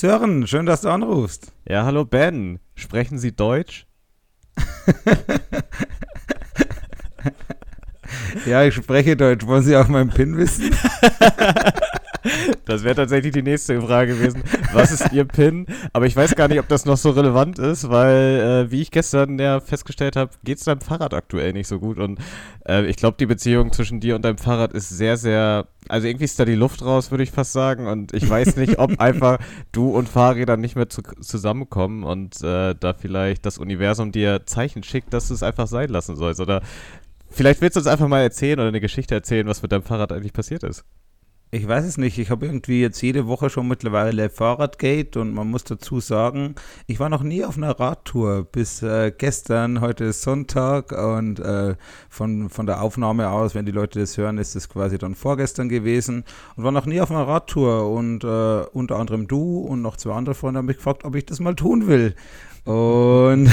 Sören, schön, dass du anrufst. Ja, hallo Ben. Sprechen Sie Deutsch? ja, ich spreche Deutsch. Wollen Sie auch meinen PIN wissen? Das wäre tatsächlich die nächste Frage gewesen. Was ist Ihr PIN? Aber ich weiß gar nicht, ob das noch so relevant ist, weil, äh, wie ich gestern ja festgestellt habe, geht es deinem Fahrrad aktuell nicht so gut. Und äh, ich glaube, die Beziehung zwischen dir und deinem Fahrrad ist sehr, sehr. Also irgendwie ist da die Luft raus, würde ich fast sagen. Und ich weiß nicht, ob einfach du und Fahrräder nicht mehr zu, zusammenkommen und äh, da vielleicht das Universum dir Zeichen schickt, dass du es einfach sein lassen sollst. Oder vielleicht willst du uns einfach mal erzählen oder eine Geschichte erzählen, was mit deinem Fahrrad eigentlich passiert ist. Ich weiß es nicht. Ich habe irgendwie jetzt jede Woche schon mittlerweile Fahrradgate und man muss dazu sagen, ich war noch nie auf einer Radtour bis äh, gestern. Heute ist Sonntag und äh, von, von der Aufnahme aus, wenn die Leute das hören, ist es quasi dann vorgestern gewesen und war noch nie auf einer Radtour und äh, unter anderem du und noch zwei andere Freunde haben mich gefragt, ob ich das mal tun will. Und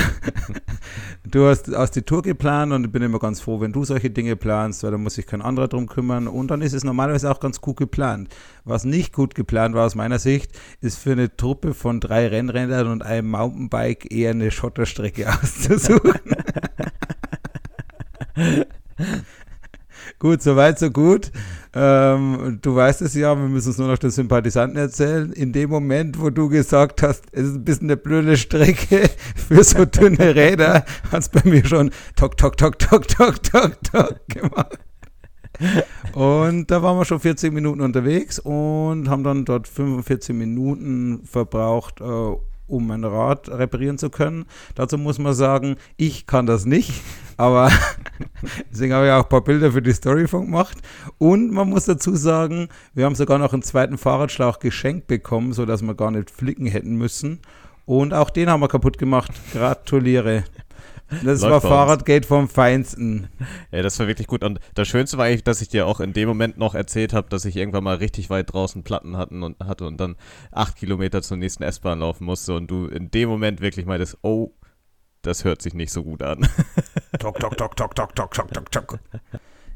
du hast, hast die Tour geplant und ich bin immer ganz froh, wenn du solche Dinge planst, weil da muss sich kein anderer drum kümmern. Und dann ist es normalerweise auch ganz gut geplant. Was nicht gut geplant war aus meiner Sicht, ist für eine Truppe von drei Rennrädern und einem Mountainbike eher eine Schotterstrecke auszusuchen. Gut, soweit, so gut. Ähm, du weißt es ja, wir müssen es nur noch den Sympathisanten erzählen. In dem Moment, wo du gesagt hast, es ist ein bisschen eine blöde Strecke für so dünne Räder, hat es bei mir schon tok, tok, tok, tok, tok, tok, tok gemacht. Und da waren wir schon 40 Minuten unterwegs und haben dann dort 45 Minuten verbraucht, äh, um ein Rad reparieren zu können. Dazu muss man sagen, ich kann das nicht, aber deswegen habe ich auch ein paar Bilder für die Storyfunk gemacht. Und man muss dazu sagen, wir haben sogar noch einen zweiten Fahrradschlauch geschenkt bekommen, sodass wir gar nicht flicken hätten müssen. Und auch den haben wir kaputt gemacht. Gratuliere. Das Läuft war Fahrradgate vom Feinsten. Ja, das war wirklich gut. Und das Schönste war eigentlich, dass ich dir auch in dem Moment noch erzählt habe, dass ich irgendwann mal richtig weit draußen Platten hatten und hatte und dann acht Kilometer zur nächsten S-Bahn laufen musste und du in dem Moment wirklich meintest, oh, das hört sich nicht so gut an. Tok, tok, tok, tok, tok, tok, tok, tok, tok.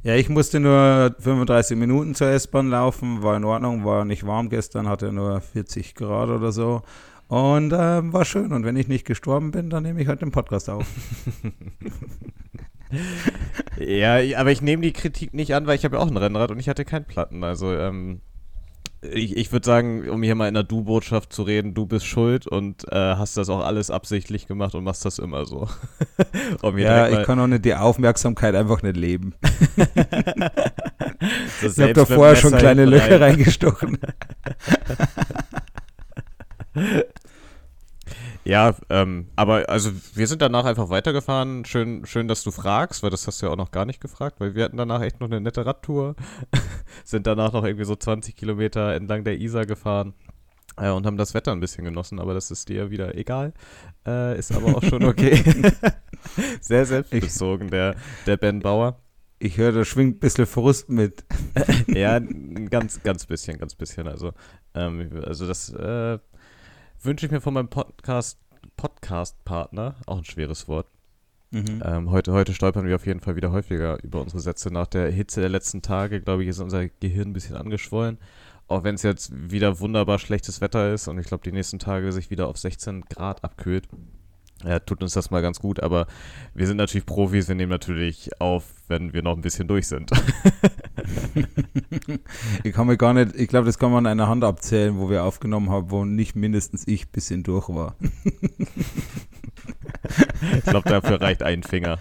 Ja, ich musste nur 35 Minuten zur S-Bahn laufen, war in Ordnung, war nicht warm gestern, hatte nur 40 Grad oder so. Und äh, war schön. Und wenn ich nicht gestorben bin, dann nehme ich halt den Podcast auf. ja, aber ich nehme die Kritik nicht an, weil ich habe ja auch ein Rennrad und ich hatte keinen Platten. Also ähm, ich, ich würde sagen, um hier mal in der Du-Botschaft zu reden, du bist schuld und äh, hast das auch alles absichtlich gemacht und machst das immer so. um ja, ich kann auch nicht die Aufmerksamkeit einfach nicht leben. so ich habe da vorher schon kleine Löcher reingestochen. Ja, ähm, aber also wir sind danach einfach weitergefahren. Schön, schön, dass du fragst, weil das hast du ja auch noch gar nicht gefragt, weil wir hatten danach echt noch eine nette Radtour. sind danach noch irgendwie so 20 Kilometer entlang der Isar gefahren äh, und haben das Wetter ein bisschen genossen, aber das ist dir wieder egal. Äh, ist aber auch schon okay. Sehr selbstbezogen, der, der Ben Bauer. Ich höre, da schwingt ein bisschen Frust mit. ja, ganz, ganz bisschen, ganz bisschen. Also, ähm, also das äh, wünsche ich mir von meinem Podcast, Podcast-Partner, auch ein schweres Wort. Mhm. Ähm, heute, heute stolpern wir auf jeden Fall wieder häufiger über unsere Sätze. Nach der Hitze der letzten Tage, glaube ich, ist unser Gehirn ein bisschen angeschwollen. Auch wenn es jetzt wieder wunderbar schlechtes Wetter ist und ich glaube, die nächsten Tage sich wieder auf 16 Grad abkühlt ja, tut uns das mal ganz gut, aber wir sind natürlich Profis, wir nehmen natürlich auf, wenn wir noch ein bisschen durch sind. ich kann mir gar nicht, ich glaube, das kann man an einer Hand abzählen, wo wir aufgenommen haben, wo nicht mindestens ich ein bisschen durch war. ich glaube, dafür reicht ein Finger.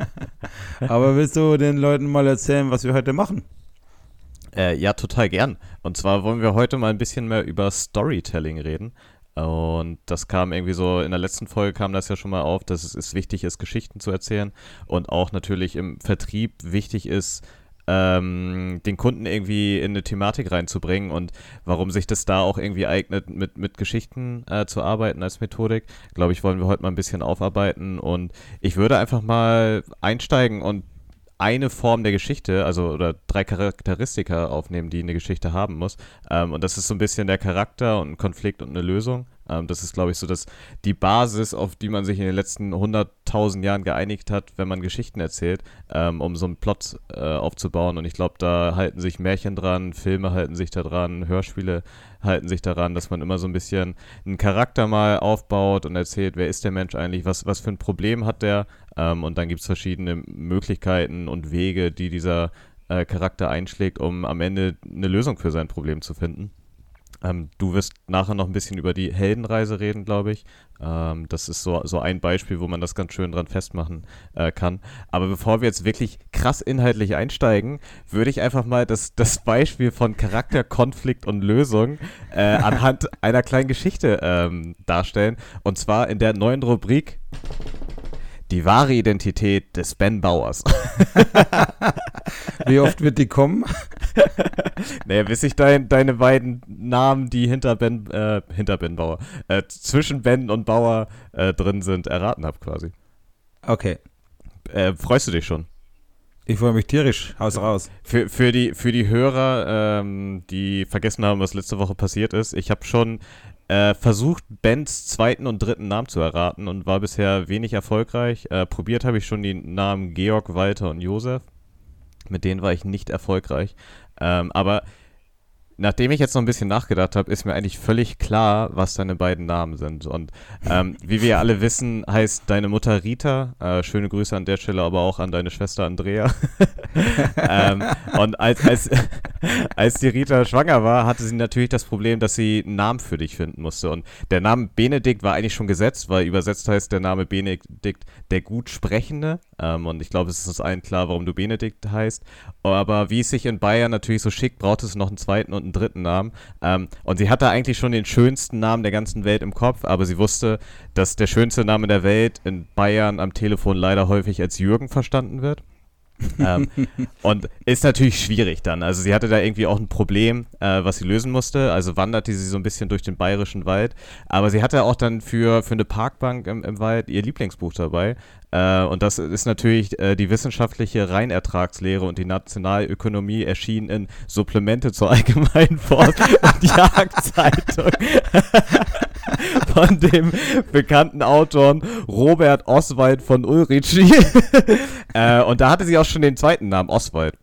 aber willst du den Leuten mal erzählen, was wir heute machen? Äh, ja, total gern. Und zwar wollen wir heute mal ein bisschen mehr über Storytelling reden. Und das kam irgendwie so, in der letzten Folge kam das ja schon mal auf, dass es wichtig ist, Geschichten zu erzählen und auch natürlich im Vertrieb wichtig ist, ähm, den Kunden irgendwie in eine Thematik reinzubringen und warum sich das da auch irgendwie eignet, mit, mit Geschichten äh, zu arbeiten als Methodik, glaube ich, wollen wir heute mal ein bisschen aufarbeiten und ich würde einfach mal einsteigen und eine Form der Geschichte, also oder drei Charakteristika aufnehmen, die eine Geschichte haben muss. Ähm, und das ist so ein bisschen der Charakter und ein Konflikt und eine Lösung. Ähm, das ist, glaube ich, so dass die Basis, auf die man sich in den letzten 100.000 Jahren geeinigt hat, wenn man Geschichten erzählt, ähm, um so einen Plot äh, aufzubauen. Und ich glaube, da halten sich Märchen dran, Filme halten sich da dran, Hörspiele halten sich daran, dass man immer so ein bisschen einen Charakter mal aufbaut und erzählt, wer ist der Mensch eigentlich, was, was für ein Problem hat der. Ähm, und dann gibt es verschiedene Möglichkeiten und Wege, die dieser äh, Charakter einschlägt, um am Ende eine Lösung für sein Problem zu finden. Ähm, du wirst nachher noch ein bisschen über die Heldenreise reden, glaube ich. Ähm, das ist so, so ein Beispiel, wo man das ganz schön dran festmachen äh, kann. Aber bevor wir jetzt wirklich krass inhaltlich einsteigen, würde ich einfach mal das, das Beispiel von Charakter, Konflikt und Lösung äh, anhand einer kleinen Geschichte ähm, darstellen. Und zwar in der neuen Rubrik die wahre Identität des Ben Bauers. Wie oft wird die kommen? naja, bis ich dein, deine beiden Namen, die hinter Ben, äh, hinter Ben Bauer, äh, zwischen Ben und Bauer äh, drin sind, erraten habe quasi. Okay. Äh, freust du dich schon? Ich freue mich tierisch, haus raus. Für, für, die, für die Hörer, ähm, die vergessen haben, was letzte Woche passiert ist, ich habe schon äh, versucht, Bens zweiten und dritten Namen zu erraten und war bisher wenig erfolgreich. Äh, probiert habe ich schon die Namen Georg, Walter und Josef. Mit denen war ich nicht erfolgreich. Ähm, aber nachdem ich jetzt noch ein bisschen nachgedacht habe, ist mir eigentlich völlig klar, was deine beiden Namen sind. Und ähm, wie wir alle wissen, heißt deine Mutter Rita. Äh, schöne Grüße an der Stelle aber auch an deine Schwester Andrea. ähm, und als, als, als die Rita schwanger war, hatte sie natürlich das Problem, dass sie einen Namen für dich finden musste. Und der Name Benedikt war eigentlich schon gesetzt, weil übersetzt heißt der Name Benedikt der Gutsprechende. Ähm, und ich glaube, es ist uns allen klar, warum du Benedikt heißt. Aber wie es sich in Bayern natürlich so schickt, braucht es noch einen zweiten und einen dritten Namen. Ähm, und sie hatte eigentlich schon den schönsten Namen der ganzen Welt im Kopf, aber sie wusste, dass der schönste Name der Welt in Bayern am Telefon leider häufig als Jürgen verstanden wird ähm, und ist natürlich schwierig dann. Also sie hatte da irgendwie auch ein Problem, äh, was sie lösen musste. Also wanderte sie so ein bisschen durch den bayerischen Wald. Aber sie hatte auch dann für, für eine Parkbank im, im Wald ihr Lieblingsbuch dabei. Äh, und das ist natürlich äh, die wissenschaftliche Reinertragslehre und die Nationalökonomie erschienen in Supplemente zur allgemeinen Forst- und Jagdzeitung von dem bekannten Autoren Robert Oswald von Ulrichi. äh, und da hatte sie auch schon den zweiten Namen, Oswald.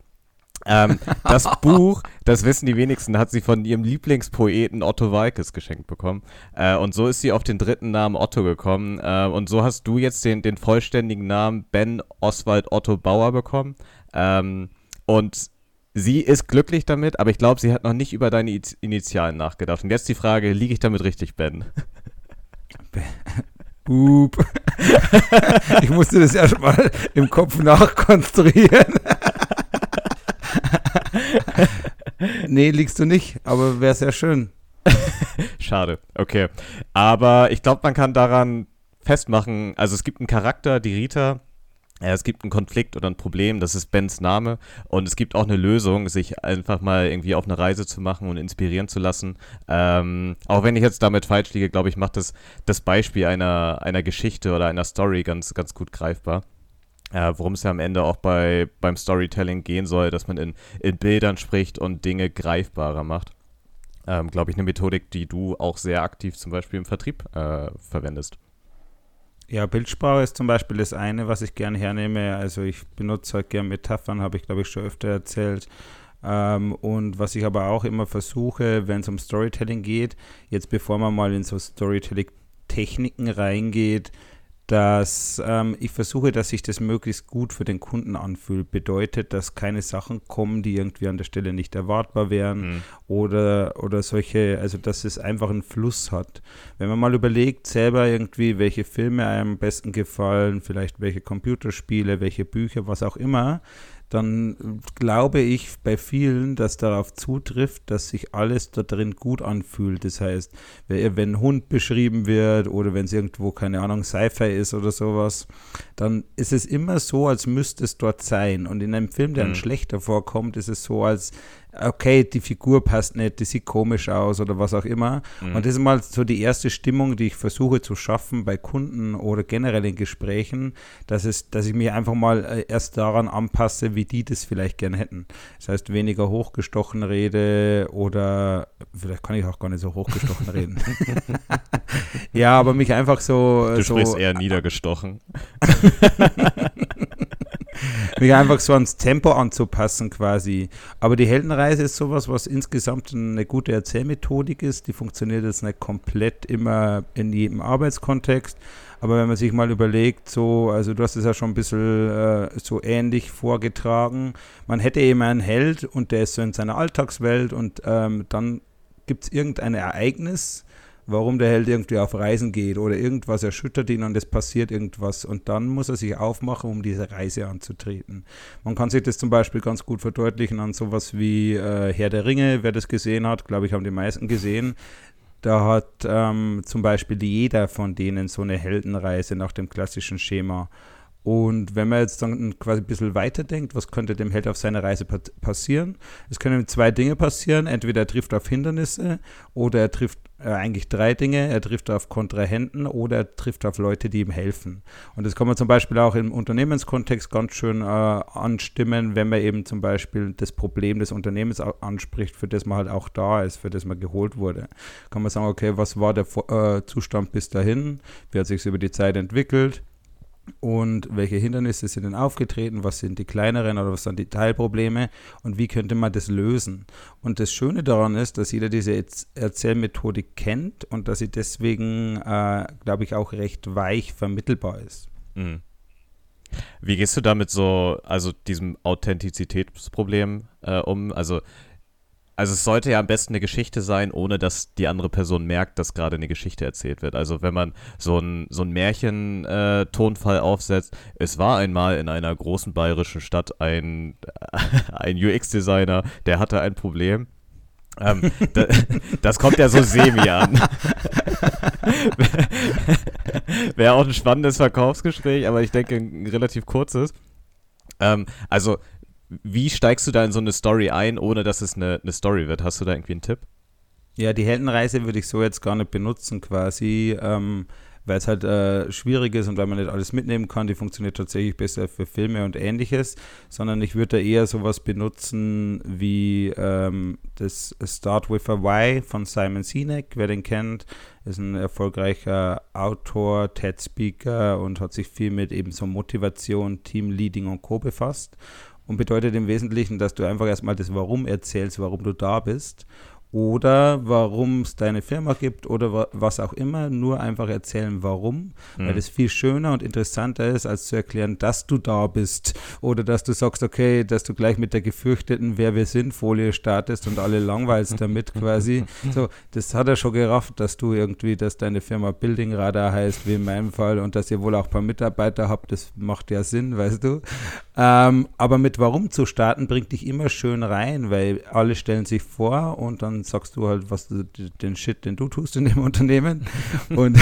Ähm, das Buch, das wissen die wenigsten, hat sie von ihrem Lieblingspoeten Otto Walkes geschenkt bekommen. Äh, und so ist sie auf den dritten Namen Otto gekommen. Äh, und so hast du jetzt den, den vollständigen Namen Ben Oswald Otto Bauer bekommen. Ähm, und sie ist glücklich damit, aber ich glaube, sie hat noch nicht über deine Initialen nachgedacht. Und jetzt die Frage, liege ich damit richtig, Ben? Boop. ich musste das erstmal im Kopf nachkonstruieren. nee, liegst du nicht, aber wäre sehr schön. Schade, okay. Aber ich glaube, man kann daran festmachen, also es gibt einen Charakter, die Rita, es gibt einen Konflikt oder ein Problem, das ist Bens Name und es gibt auch eine Lösung, sich einfach mal irgendwie auf eine Reise zu machen und inspirieren zu lassen. Ähm, auch wenn ich jetzt damit falsch liege, glaube ich, macht das das Beispiel einer, einer Geschichte oder einer Story ganz, ganz gut greifbar. Äh, Worum es ja am Ende auch bei, beim Storytelling gehen soll, dass man in, in Bildern spricht und Dinge greifbarer macht. Ähm, glaube ich, eine Methodik, die du auch sehr aktiv zum Beispiel im Vertrieb äh, verwendest. Ja, Bildsprache ist zum Beispiel das eine, was ich gerne hernehme. Also ich benutze halt gerne Metaphern, habe ich glaube ich schon öfter erzählt. Ähm, und was ich aber auch immer versuche, wenn es um Storytelling geht, jetzt bevor man mal in so Storytelling-Techniken reingeht, dass ähm, ich versuche, dass sich das möglichst gut für den Kunden anfühlt. Bedeutet, dass keine Sachen kommen, die irgendwie an der Stelle nicht erwartbar wären mhm. oder, oder solche, also dass es einfach einen Fluss hat. Wenn man mal überlegt, selber irgendwie, welche Filme einem am besten gefallen, vielleicht welche Computerspiele, welche Bücher, was auch immer, dann glaube ich bei vielen, dass darauf zutrifft, dass sich alles da drin gut anfühlt. Das heißt, wenn ein Hund beschrieben wird oder wenn es irgendwo, keine Ahnung, Sci-Fi ist oder sowas, dann ist es immer so, als müsste es dort sein. Und in einem Film, der mhm. dann schlechter vorkommt, ist es so, als okay, die Figur passt nicht, die sieht komisch aus oder was auch immer. Mhm. Und das ist mal so die erste Stimmung, die ich versuche zu schaffen bei Kunden oder generell in Gesprächen, dass, es, dass ich mich einfach mal äh, erst daran anpasse, wie die das vielleicht gern hätten. Das heißt, weniger hochgestochen rede oder vielleicht kann ich auch gar nicht so hochgestochen reden. Ja, aber mich einfach so. Du so, sprichst eher niedergestochen. mich einfach so ans Tempo anzupassen quasi. Aber die Heldenreise ist sowas, was insgesamt eine gute Erzählmethodik ist. Die funktioniert jetzt nicht komplett immer in jedem Arbeitskontext. Aber wenn man sich mal überlegt, so, also du hast es ja schon ein bisschen äh, so ähnlich vorgetragen, man hätte eben einen Held und der ist so in seiner Alltagswelt und ähm, dann gibt es irgendein Ereignis, warum der Held irgendwie auf Reisen geht oder irgendwas erschüttert ihn und es passiert irgendwas und dann muss er sich aufmachen, um diese Reise anzutreten. Man kann sich das zum Beispiel ganz gut verdeutlichen an sowas wie äh, Herr der Ringe, wer das gesehen hat, glaube ich, haben die meisten gesehen. Da hat ähm, zum Beispiel jeder von denen so eine Heldenreise nach dem klassischen Schema. Und wenn man jetzt dann quasi ein bisschen weiterdenkt, was könnte dem Held auf seiner Reise passieren? Es können zwei Dinge passieren. Entweder er trifft auf Hindernisse oder er trifft äh, eigentlich drei Dinge. Er trifft auf Kontrahenten oder er trifft auf Leute, die ihm helfen. Und das kann man zum Beispiel auch im Unternehmenskontext ganz schön äh, anstimmen, wenn man eben zum Beispiel das Problem des Unternehmens anspricht, für das man halt auch da ist, für das man geholt wurde. Kann man sagen, okay, was war der äh, Zustand bis dahin? Wie hat sich über die Zeit entwickelt? Und welche Hindernisse sind denn aufgetreten, was sind die kleineren oder was sind die Teilprobleme und wie könnte man das lösen. Und das Schöne daran ist, dass jeder diese Erzählmethodik kennt und dass sie deswegen, äh, glaube ich, auch recht weich vermittelbar ist. Mhm. Wie gehst du damit so, also diesem Authentizitätsproblem äh, um? Also also es sollte ja am besten eine Geschichte sein, ohne dass die andere Person merkt, dass gerade eine Geschichte erzählt wird. Also wenn man so ein, so ein Märchen-Tonfall äh, aufsetzt, es war einmal in einer großen bayerischen Stadt ein, ein UX-Designer, der hatte ein Problem. Ähm, da, das kommt ja so semi an. Wäre auch ein spannendes Verkaufsgespräch, aber ich denke ein relativ kurzes. Ähm, also wie steigst du da in so eine Story ein, ohne dass es eine, eine Story wird? Hast du da irgendwie einen Tipp? Ja, die Heldenreise würde ich so jetzt gar nicht benutzen, quasi, ähm, weil es halt äh, schwierig ist und weil man nicht alles mitnehmen kann. Die funktioniert tatsächlich besser für Filme und ähnliches, sondern ich würde da eher sowas benutzen wie ähm, das Start with a Why von Simon Sinek, wer den kennt, ist ein erfolgreicher Autor, TED-Speaker und hat sich viel mit eben so Motivation, Teamleading und Co. befasst und bedeutet im Wesentlichen, dass du einfach erstmal das Warum erzählst, warum du da bist oder warum es deine Firma gibt oder was auch immer, nur einfach erzählen, warum, mhm. weil das viel schöner und interessanter ist, als zu erklären, dass du da bist oder dass du sagst, okay, dass du gleich mit der gefürchteten Wer wir sind Folie startest und alle langweilst damit quasi. So, das hat er schon gerafft, dass du irgendwie, dass deine Firma Building Radar heißt, wie in meinem Fall und dass ihr wohl auch ein paar Mitarbeiter habt, das macht ja Sinn, weißt du. Ähm, aber mit Warum zu starten, bringt dich immer schön rein, weil alle stellen sich vor und dann sagst du halt, was du, den Shit, den du tust in dem Unternehmen. und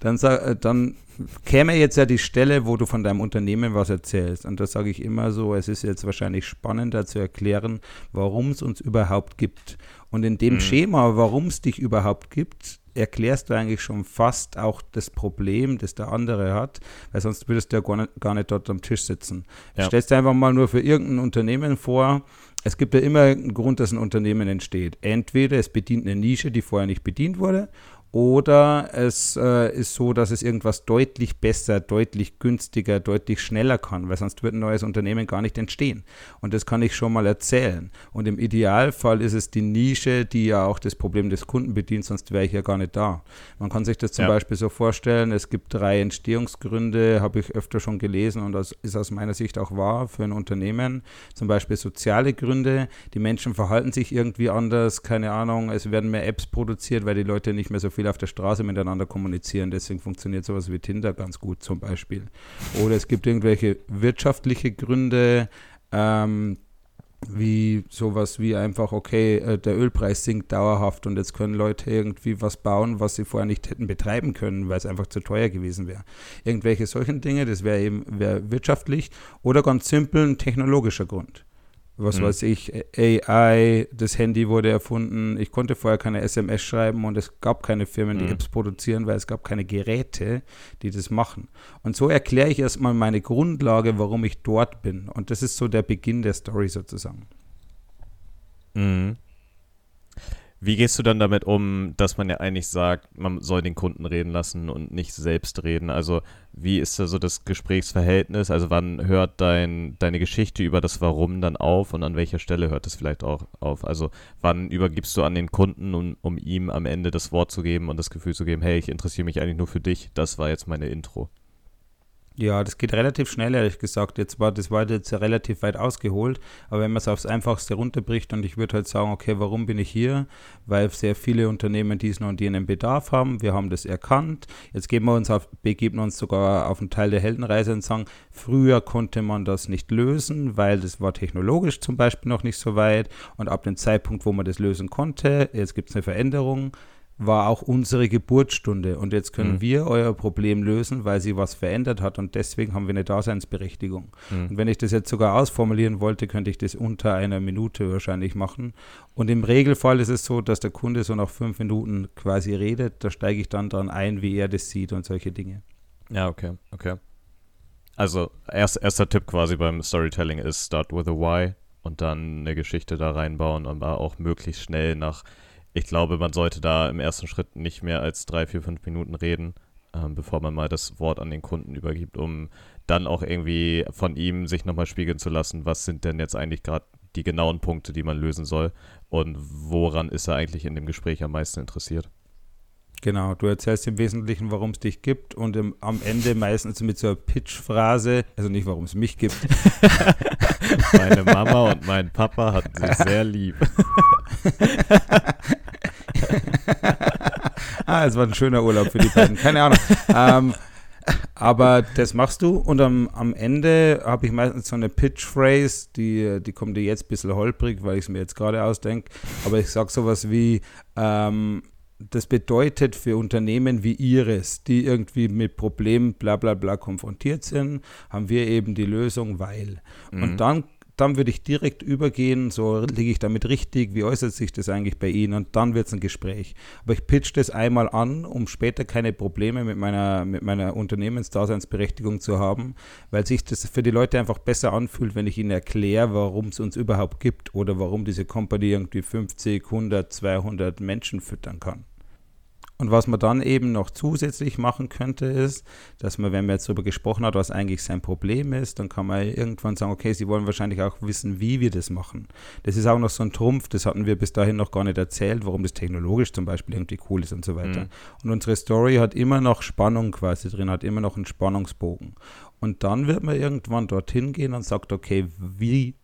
dann, dann, dann käme jetzt ja die Stelle, wo du von deinem Unternehmen was erzählst. Und das sage ich immer so, es ist jetzt wahrscheinlich spannender zu erklären, warum es uns überhaupt gibt. Und in dem mhm. Schema, warum es dich überhaupt gibt, erklärst du eigentlich schon fast auch das Problem, das der andere hat, weil sonst würdest du ja gar nicht, gar nicht dort am Tisch sitzen. Ja. Stellst dir einfach mal nur für irgendein Unternehmen vor, es gibt ja immer einen Grund, dass ein Unternehmen entsteht. Entweder es bedient eine Nische, die vorher nicht bedient wurde, oder es äh, ist so, dass es irgendwas deutlich besser, deutlich günstiger, deutlich schneller kann, weil sonst wird ein neues Unternehmen gar nicht entstehen. Und das kann ich schon mal erzählen. Und im Idealfall ist es die Nische, die ja auch das Problem des Kunden bedient, sonst wäre ich ja gar nicht da. Man kann sich das zum ja. Beispiel so vorstellen, es gibt drei Entstehungsgründe, habe ich öfter schon gelesen und das ist aus meiner Sicht auch wahr für ein Unternehmen. Zum Beispiel soziale Gründe, die Menschen verhalten sich irgendwie anders, keine Ahnung, es werden mehr Apps produziert, weil die Leute nicht mehr so viel auf der Straße miteinander kommunizieren. Deswegen funktioniert sowas wie Tinder ganz gut zum Beispiel. Oder es gibt irgendwelche wirtschaftliche Gründe, ähm, wie sowas wie einfach, okay, äh, der Ölpreis sinkt dauerhaft und jetzt können Leute irgendwie was bauen, was sie vorher nicht hätten betreiben können, weil es einfach zu teuer gewesen wäre. Irgendwelche solchen Dinge, das wäre eben wär wirtschaftlich oder ganz simpel ein technologischer Grund was mhm. weiß ich, AI, das Handy wurde erfunden. Ich konnte vorher keine SMS schreiben und es gab keine Firmen, die mhm. Apps produzieren, weil es gab keine Geräte, die das machen. Und so erkläre ich erstmal meine Grundlage, warum ich dort bin. Und das ist so der Beginn der Story sozusagen. Mhm. Wie gehst du dann damit um, dass man ja eigentlich sagt, man soll den Kunden reden lassen und nicht selbst reden? Also wie ist da so das Gesprächsverhältnis? Also wann hört dein, deine Geschichte über das Warum dann auf und an welcher Stelle hört es vielleicht auch auf? Also wann übergibst du an den Kunden, um, um ihm am Ende das Wort zu geben und das Gefühl zu geben, hey, ich interessiere mich eigentlich nur für dich, das war jetzt meine Intro? Ja, das geht relativ schnell, ehrlich gesagt. Jetzt war das war jetzt relativ weit ausgeholt, aber wenn man es aufs Einfachste runterbricht und ich würde halt sagen, okay, warum bin ich hier? Weil sehr viele Unternehmen diesen und jenen Bedarf haben. Wir haben das erkannt. Jetzt geben wir uns auf, begeben uns sogar auf einen Teil der Heldenreise und sagen, früher konnte man das nicht lösen, weil das war technologisch zum Beispiel noch nicht so weit und ab dem Zeitpunkt, wo man das lösen konnte, jetzt gibt es eine Veränderung war auch unsere Geburtsstunde und jetzt können mhm. wir euer Problem lösen, weil sie was verändert hat und deswegen haben wir eine Daseinsberechtigung. Mhm. Und wenn ich das jetzt sogar ausformulieren wollte, könnte ich das unter einer Minute wahrscheinlich machen. Und im Regelfall ist es so, dass der Kunde so nach fünf Minuten quasi redet, da steige ich dann dran ein, wie er das sieht und solche Dinge. Ja, okay, okay. Also erst, erster Tipp quasi beim Storytelling ist start with a why und dann eine Geschichte da reinbauen, aber auch möglichst schnell nach ich glaube, man sollte da im ersten Schritt nicht mehr als drei, vier, fünf Minuten reden, ähm, bevor man mal das Wort an den Kunden übergibt, um dann auch irgendwie von ihm sich nochmal spiegeln zu lassen, was sind denn jetzt eigentlich gerade die genauen Punkte, die man lösen soll und woran ist er eigentlich in dem Gespräch am meisten interessiert. Genau, du erzählst im Wesentlichen, warum es dich gibt und im, am Ende meistens mit so einer Pitch-Phrase, also nicht, warum es mich gibt. Meine Mama und mein Papa hatten sich sehr lieb. ah, es war ein schöner Urlaub für die beiden. Keine Ahnung. Ähm, aber das machst du und am, am Ende habe ich meistens so eine Pitch-Phrase, die, die kommt dir jetzt ein bisschen holprig, weil ich es mir jetzt gerade ausdenke. Aber ich sage sowas wie, ähm, das bedeutet für Unternehmen wie Ihres, die irgendwie mit Problemen bla bla bla konfrontiert sind, haben wir eben die Lösung, weil. Mhm. Und dann dann würde ich direkt übergehen, so liege ich damit richtig, wie äußert sich das eigentlich bei Ihnen und dann wird es ein Gespräch. Aber ich pitch das einmal an, um später keine Probleme mit meiner, mit meiner Unternehmensdaseinsberechtigung zu haben, weil sich das für die Leute einfach besser anfühlt, wenn ich ihnen erkläre, warum es uns überhaupt gibt oder warum diese Company irgendwie 50, 100, 200 Menschen füttern kann. Und was man dann eben noch zusätzlich machen könnte, ist, dass man, wenn man jetzt darüber gesprochen hat, was eigentlich sein Problem ist, dann kann man irgendwann sagen, okay, Sie wollen wahrscheinlich auch wissen, wie wir das machen. Das ist auch noch so ein Trumpf, das hatten wir bis dahin noch gar nicht erzählt, warum das technologisch zum Beispiel irgendwie cool ist und so weiter. Mhm. Und unsere Story hat immer noch Spannung quasi drin, hat immer noch einen Spannungsbogen. Und dann wird man irgendwann dorthin gehen und sagt, okay, wie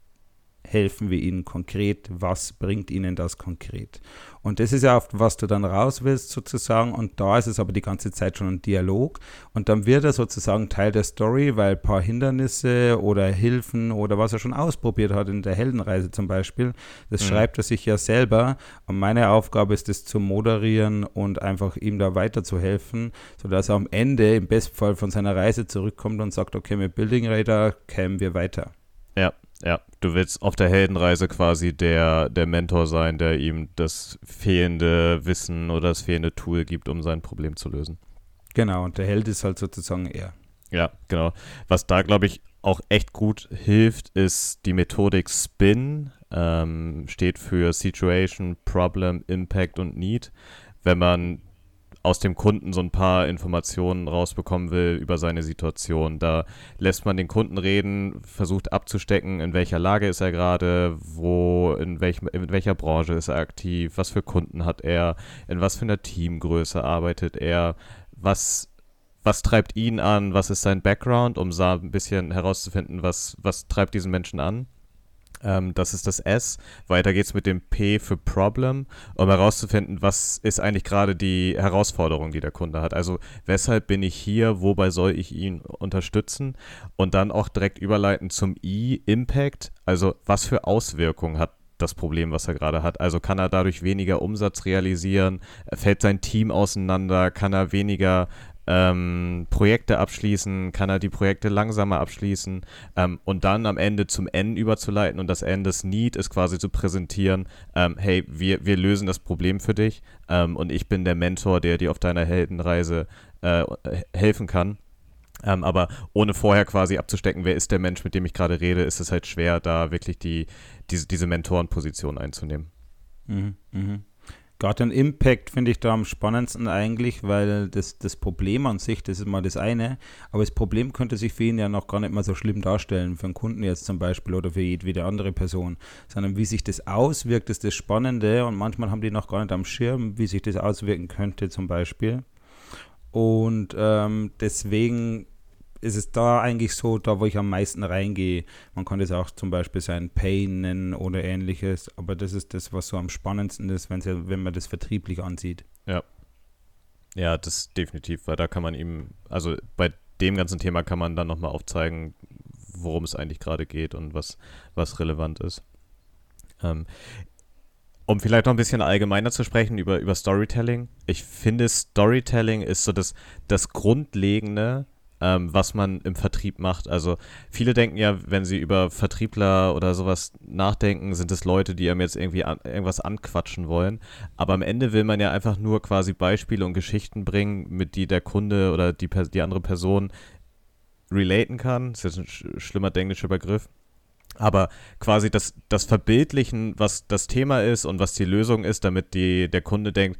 helfen wir ihnen konkret, was bringt ihnen das konkret. Und das ist ja oft, was du dann raus willst sozusagen und da ist es aber die ganze Zeit schon ein Dialog und dann wird er sozusagen Teil der Story, weil ein paar Hindernisse oder Hilfen oder was er schon ausprobiert hat in der Heldenreise zum Beispiel, das mhm. schreibt er sich ja selber und meine Aufgabe ist es zu moderieren und einfach ihm da weiterzuhelfen, sodass er am Ende im Bestfall von seiner Reise zurückkommt und sagt, okay, mit Building Radar kämen wir weiter. Ja, ja, du willst auf der Heldenreise quasi der, der Mentor sein, der ihm das fehlende Wissen oder das fehlende Tool gibt, um sein Problem zu lösen. Genau, und der Held ist halt sozusagen er. Ja, genau. Was da, glaube ich, auch echt gut hilft, ist die Methodik SPIN, ähm, steht für Situation, Problem, Impact und Need. Wenn man aus dem Kunden so ein paar Informationen rausbekommen will über seine Situation. Da lässt man den Kunden reden, versucht abzustecken, in welcher Lage ist er gerade, wo, in, welch, in welcher Branche ist er aktiv, was für Kunden hat er, in was für einer Teamgröße arbeitet er, was was treibt ihn an, was ist sein Background, um ein bisschen herauszufinden, was, was treibt diesen Menschen an. Ähm, das ist das S. Weiter geht's mit dem P für Problem, um herauszufinden, was ist eigentlich gerade die Herausforderung, die der Kunde hat. Also weshalb bin ich hier, wobei soll ich ihn unterstützen? Und dann auch direkt überleiten zum I, Impact. Also was für Auswirkungen hat das Problem, was er gerade hat. Also kann er dadurch weniger Umsatz realisieren, fällt sein Team auseinander, kann er weniger ähm, Projekte abschließen, kann er die Projekte langsamer abschließen ähm, und dann am Ende zum N überzuleiten und das N des Need ist quasi zu präsentieren, ähm, hey, wir, wir lösen das Problem für dich ähm, und ich bin der Mentor, der dir auf deiner Heldenreise äh, helfen kann. Ähm, aber ohne vorher quasi abzustecken, wer ist der Mensch, mit dem ich gerade rede, ist es halt schwer, da wirklich die, diese, diese Mentorenposition einzunehmen. Mhm, mh. Gerade den Impact finde ich da am spannendsten eigentlich, weil das, das Problem an sich, das ist mal das eine, aber das Problem könnte sich für ihn ja noch gar nicht mal so schlimm darstellen, für einen Kunden jetzt zum Beispiel oder für jede andere Person, sondern wie sich das auswirkt, ist das Spannende und manchmal haben die noch gar nicht am Schirm, wie sich das auswirken könnte zum Beispiel. Und ähm, deswegen ist es da eigentlich so, da wo ich am meisten reingehe. Man kann das auch zum Beispiel sein Pain nennen oder ähnliches, aber das ist das, was so am spannendsten ist, wenn man das vertrieblich ansieht. Ja. Ja, das definitiv, weil da kann man ihm, also bei dem ganzen Thema kann man dann nochmal aufzeigen, worum es eigentlich gerade geht und was, was relevant ist. Ähm, um vielleicht noch ein bisschen allgemeiner zu sprechen über, über Storytelling. Ich finde, Storytelling ist so das, das Grundlegende, ähm, was man im Vertrieb macht. Also viele denken ja, wenn sie über Vertriebler oder sowas nachdenken, sind es Leute, die einem jetzt irgendwie an, irgendwas anquatschen wollen. Aber am Ende will man ja einfach nur quasi Beispiele und Geschichten bringen, mit die der Kunde oder die, die andere Person relaten kann. Das ist jetzt ein schlimmer englischer Begriff. Aber quasi das, das Verbildlichen, was das Thema ist und was die Lösung ist, damit die, der Kunde denkt,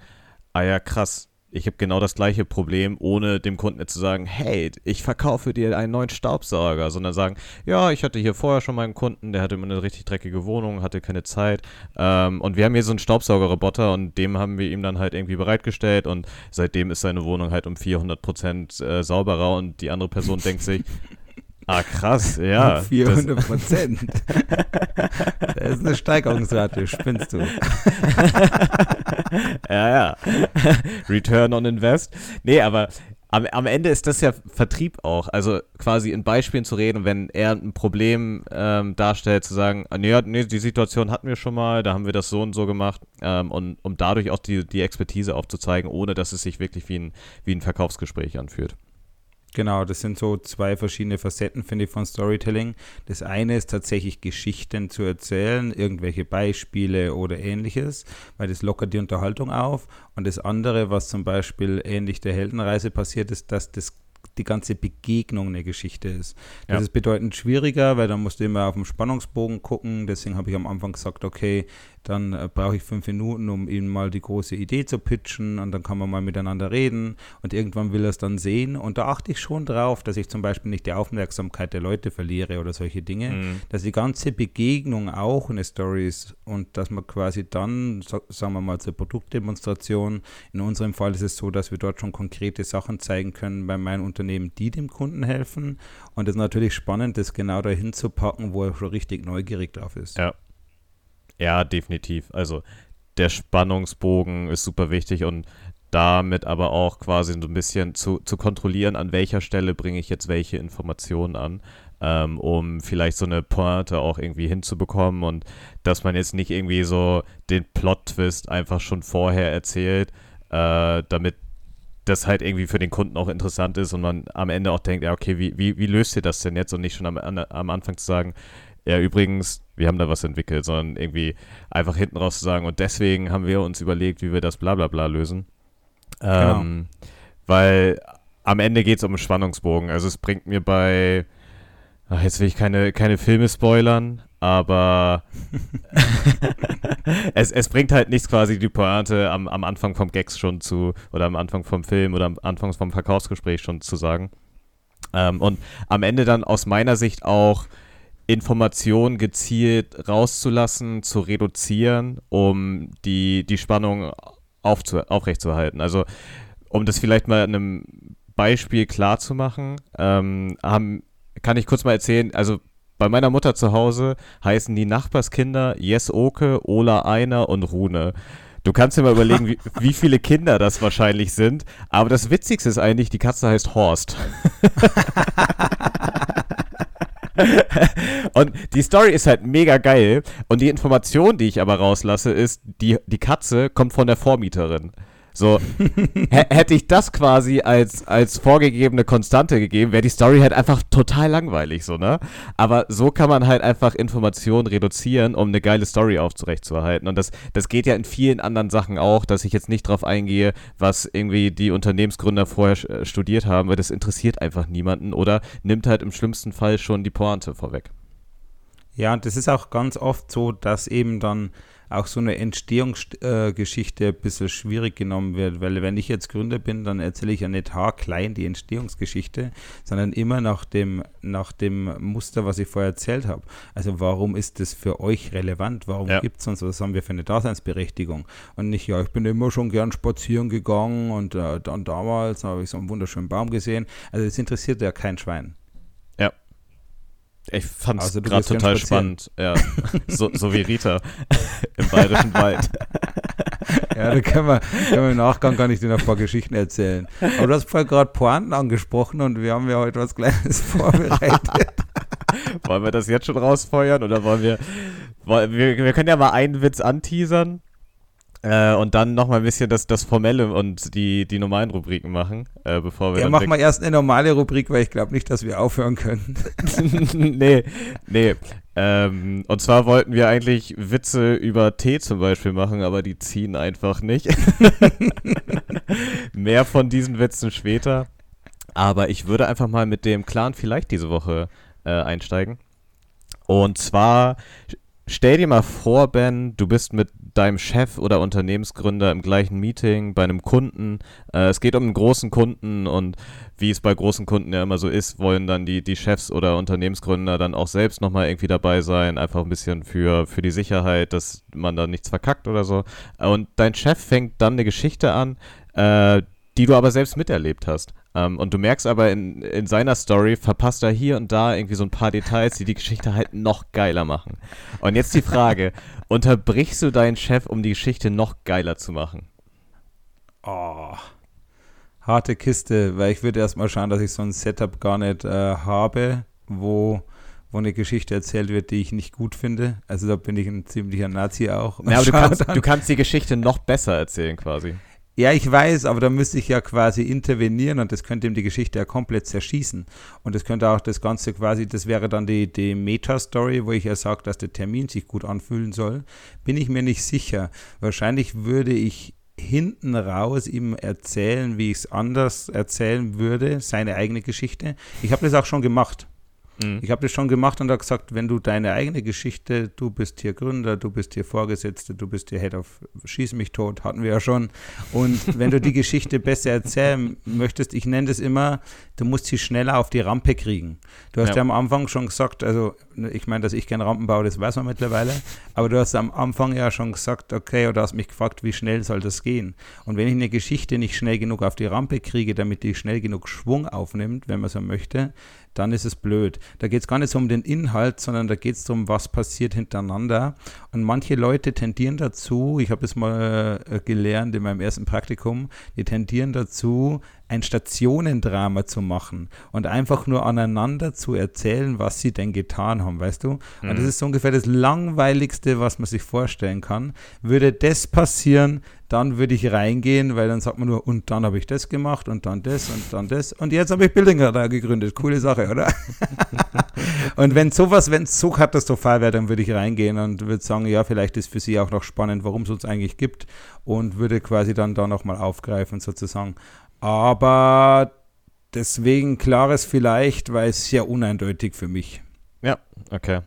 ah ja, krass, ich habe genau das gleiche Problem, ohne dem Kunden zu sagen, hey, ich verkaufe dir einen neuen Staubsauger, sondern sagen, ja, ich hatte hier vorher schon mal einen Kunden, der hatte immer eine richtig dreckige Wohnung, hatte keine Zeit ähm, und wir haben hier so einen Staubsaugerroboter und dem haben wir ihm dann halt irgendwie bereitgestellt und seitdem ist seine Wohnung halt um 400 Prozent äh, sauberer und die andere Person denkt sich, Ah, krass, ja. 400 Prozent. das ist eine Steigerungsrate, spinnst du. ja, ja. Return on Invest. Nee, aber am, am Ende ist das ja Vertrieb auch. Also quasi in Beispielen zu reden, wenn er ein Problem ähm, darstellt, zu sagen, ah, nee, nee, die Situation hatten wir schon mal, da haben wir das so und so gemacht, ähm, und um dadurch auch die, die Expertise aufzuzeigen, ohne dass es sich wirklich wie ein, wie ein Verkaufsgespräch anfühlt. Genau, das sind so zwei verschiedene Facetten, finde ich, von Storytelling. Das eine ist tatsächlich Geschichten zu erzählen, irgendwelche Beispiele oder ähnliches, weil das lockert die Unterhaltung auf. Und das andere, was zum Beispiel ähnlich der Heldenreise passiert ist, dass das die ganze Begegnung eine Geschichte ist. Das ja. ist bedeutend schwieriger, weil dann musst du immer auf dem Spannungsbogen gucken. Deswegen habe ich am Anfang gesagt, okay, dann äh, brauche ich fünf Minuten, um ihm mal die große Idee zu pitchen und dann kann man mal miteinander reden und irgendwann will er es dann sehen und da achte ich schon drauf, dass ich zum Beispiel nicht die Aufmerksamkeit der Leute verliere oder solche Dinge, mhm. dass die ganze Begegnung auch eine Story ist und dass man quasi dann, sagen wir mal zur Produktdemonstration, in unserem Fall ist es so, dass wir dort schon konkrete Sachen zeigen können bei meinen Unternehmen, die dem Kunden helfen und es ist natürlich spannend, das genau dahin zu packen, wo er schon richtig neugierig drauf ist. Ja. Ja, definitiv. Also der Spannungsbogen ist super wichtig und damit aber auch quasi so ein bisschen zu, zu kontrollieren, an welcher Stelle bringe ich jetzt welche Informationen an, ähm, um vielleicht so eine Pointe auch irgendwie hinzubekommen und dass man jetzt nicht irgendwie so den Plot-Twist einfach schon vorher erzählt, äh, damit das halt irgendwie für den Kunden auch interessant ist und man am Ende auch denkt, ja, okay, wie, wie, wie löst ihr das denn jetzt und nicht schon am, am Anfang zu sagen, ja, übrigens, wir haben da was entwickelt, sondern irgendwie einfach hinten raus zu sagen, und deswegen haben wir uns überlegt, wie wir das bla bla bla lösen. Genau. Ähm, weil am Ende geht es um einen Spannungsbogen. Also es bringt mir bei, ach, jetzt will ich keine, keine Filme spoilern, aber es, es bringt halt nichts quasi die Pointe am, am Anfang vom Gags schon zu, oder am Anfang vom Film oder am Anfang vom Verkaufsgespräch schon zu sagen. Ähm, und am Ende dann aus meiner Sicht auch Informationen gezielt rauszulassen, zu reduzieren, um die, die Spannung aufzu aufrechtzuerhalten. Also, um das vielleicht mal in einem Beispiel klar zu machen, ähm, haben, kann ich kurz mal erzählen, also bei meiner Mutter zu Hause heißen die Nachbarskinder Jes Oke, Ola Einer und Rune. Du kannst dir mal überlegen, wie, wie, viele Kinder das wahrscheinlich sind. Aber das Witzigste ist eigentlich, die Katze heißt Horst. und die Story ist halt mega geil. Und die Information, die ich aber rauslasse, ist, die, die Katze kommt von der Vormieterin. So, hätte ich das quasi als, als vorgegebene Konstante gegeben, wäre die Story halt einfach total langweilig, so, ne? Aber so kann man halt einfach Informationen reduzieren, um eine geile Story aufzurechtzuerhalten. Und das, das geht ja in vielen anderen Sachen auch, dass ich jetzt nicht drauf eingehe, was irgendwie die Unternehmensgründer vorher äh, studiert haben, weil das interessiert einfach niemanden oder nimmt halt im schlimmsten Fall schon die Pointe vorweg. Ja, und das ist auch ganz oft so, dass eben dann auch so eine Entstehungsgeschichte äh, ein bisschen schwierig genommen wird, weil wenn ich jetzt Gründer bin, dann erzähle ich ja nicht haarklein die Entstehungsgeschichte, sondern immer nach dem, nach dem Muster, was ich vorher erzählt habe. Also warum ist das für euch relevant? Warum ja. gibt es uns, was haben wir für eine Daseinsberechtigung? Und nicht, ja, ich bin immer schon gern spazieren gegangen und äh, dann damals habe ich so einen wunderschönen Baum gesehen. Also das interessiert ja kein Schwein. Ich fand es also, gerade total spannend. Ja. So, so, wie Rita im Bayerischen Wald. Ja, da können wir, können wir im Nachgang gar nicht ein paar Geschichten erzählen. Aber du hast vorher gerade Pointen angesprochen und wir haben ja heute was Kleines vorbereitet. wollen wir das jetzt schon rausfeuern oder wollen wir, wollen, wir, wir können ja mal einen Witz anteasern äh, und dann nochmal ein bisschen das, das Formelle und die, die normalen Rubriken machen, äh, bevor wir. Ja, machen wir erst eine normale Rubrik, weil ich glaube nicht, dass wir aufhören können. nee, nee. Ähm, und zwar wollten wir eigentlich Witze über Tee zum Beispiel machen, aber die ziehen einfach nicht. Mehr von diesen Witzen später. Aber ich würde einfach mal mit dem Clan vielleicht diese Woche äh, einsteigen. Und zwar stell dir mal vor, Ben, du bist mit deinem Chef oder Unternehmensgründer im gleichen Meeting bei einem Kunden. Äh, es geht um einen großen Kunden und wie es bei großen Kunden ja immer so ist, wollen dann die, die Chefs oder Unternehmensgründer dann auch selbst nochmal irgendwie dabei sein, einfach ein bisschen für, für die Sicherheit, dass man da nichts verkackt oder so. Und dein Chef fängt dann eine Geschichte an, äh, die du aber selbst miterlebt hast. Um, ähm, und du merkst aber in, in seiner Story, verpasst er hier und da irgendwie so ein paar Details, die die Geschichte halt noch geiler machen. Und jetzt die Frage, unterbrichst du deinen Chef, um die Geschichte noch geiler zu machen? Oh, harte Kiste, weil ich würde erstmal schauen, dass ich so ein Setup gar nicht äh, habe, wo, wo eine Geschichte erzählt wird, die ich nicht gut finde. Also da bin ich ein ziemlicher Nazi auch. Ja, aber du kannst, du kannst die Geschichte noch besser erzählen quasi. Ja, ich weiß, aber da müsste ich ja quasi intervenieren und das könnte ihm die Geschichte ja komplett zerschießen. Und das könnte auch das Ganze quasi, das wäre dann die, die Meta-Story, wo ich ja sage, dass der Termin sich gut anfühlen soll. Bin ich mir nicht sicher. Wahrscheinlich würde ich hinten raus ihm erzählen, wie ich es anders erzählen würde, seine eigene Geschichte. Ich habe das auch schon gemacht. Mhm. Ich habe das schon gemacht und habe gesagt, wenn du deine eigene Geschichte, du bist hier Gründer, du bist hier Vorgesetzte, du bist hier Head of Schieß mich tot, hatten wir ja schon. Und wenn du die Geschichte besser erzählen möchtest, ich nenne das immer, du musst sie schneller auf die Rampe kriegen. Du hast ja, ja am Anfang schon gesagt, also ich meine, dass ich kein Rampen baue, das weiß man mittlerweile, aber du hast am Anfang ja schon gesagt, okay, oder hast mich gefragt, wie schnell soll das gehen? Und wenn ich eine Geschichte nicht schnell genug auf die Rampe kriege, damit die schnell genug Schwung aufnimmt, wenn man so möchte, dann ist es blöd. Da geht es gar nicht so um den Inhalt, sondern da geht es darum, was passiert hintereinander. Und manche Leute tendieren dazu, ich habe es mal äh, gelernt in meinem ersten Praktikum, die tendieren dazu, ein Stationendrama zu machen und einfach nur aneinander zu erzählen, was sie denn getan haben, weißt du? Mhm. Und das ist so ungefähr das Langweiligste, was man sich vorstellen kann. Würde das passieren, dann würde ich reingehen, weil dann sagt man nur, und dann habe ich das gemacht und dann das und dann das und jetzt habe ich Bildinger da gegründet. Coole Sache, oder? und wenn sowas, wenn es so katastrophal wäre, dann würde ich reingehen und würde sagen, ja, vielleicht ist für Sie auch noch spannend, warum es uns eigentlich gibt und würde quasi dann da nochmal aufgreifen sozusagen. Aber deswegen klares vielleicht, weil es sehr uneindeutig für mich. Ja, okay.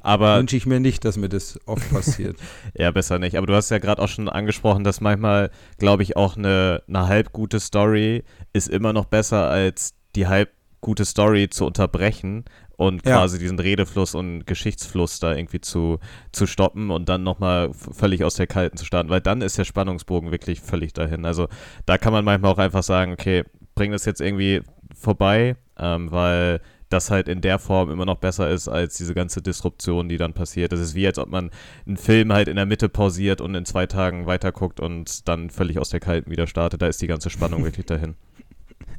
Aber wünsche ich mir nicht, dass mir das oft passiert. ja, besser nicht. Aber du hast ja gerade auch schon angesprochen, dass manchmal, glaube ich, auch eine, eine halb gute Story ist immer noch besser als die halb gute Story zu unterbrechen und ja. quasi diesen Redefluss und Geschichtsfluss da irgendwie zu, zu stoppen und dann nochmal völlig aus der Kalten zu starten, weil dann ist der Spannungsbogen wirklich völlig dahin. Also da kann man manchmal auch einfach sagen, okay, bring das jetzt irgendwie vorbei, ähm, weil das halt in der Form immer noch besser ist als diese ganze Disruption, die dann passiert. Das ist wie, als ob man einen Film halt in der Mitte pausiert und in zwei Tagen weiterguckt und dann völlig aus der Kalten wieder startet. Da ist die ganze Spannung wirklich dahin.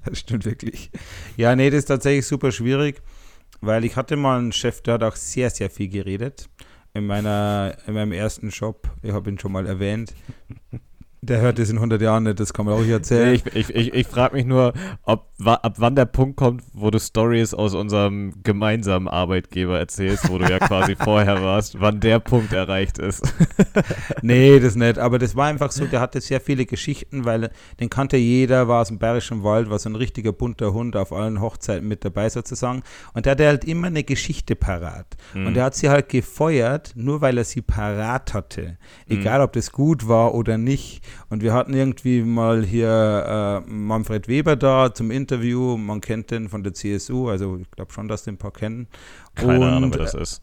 Das stimmt wirklich. Ja, nee, das ist tatsächlich super schwierig. Weil ich hatte mal einen Chef, der hat auch sehr, sehr viel geredet. In, meiner, in meinem ersten Job, ich habe ihn schon mal erwähnt. Der hört das in 100 Jahren nicht, das kann man auch nicht erzählen. Ich ich, ich, ich frage mich nur, ob, ab wann der Punkt kommt, wo du Stories aus unserem gemeinsamen Arbeitgeber erzählst, wo du ja quasi vorher warst, wann der Punkt erreicht ist. nee, das nicht. Aber das war einfach so, der hatte sehr viele Geschichten, weil den kannte jeder, war aus dem Bayerischen Wald, war so ein richtiger bunter Hund auf allen Hochzeiten mit dabei sozusagen. Und der hatte halt immer eine Geschichte parat. Mhm. Und er hat sie halt gefeuert, nur weil er sie parat hatte. Egal, mhm. ob das gut war oder nicht. Und wir hatten irgendwie mal hier äh, Manfred Weber da zum Interview. Man kennt den von der CSU, also ich glaube schon, dass den ein paar kennen. Keine und, Ahnung, wer das ist.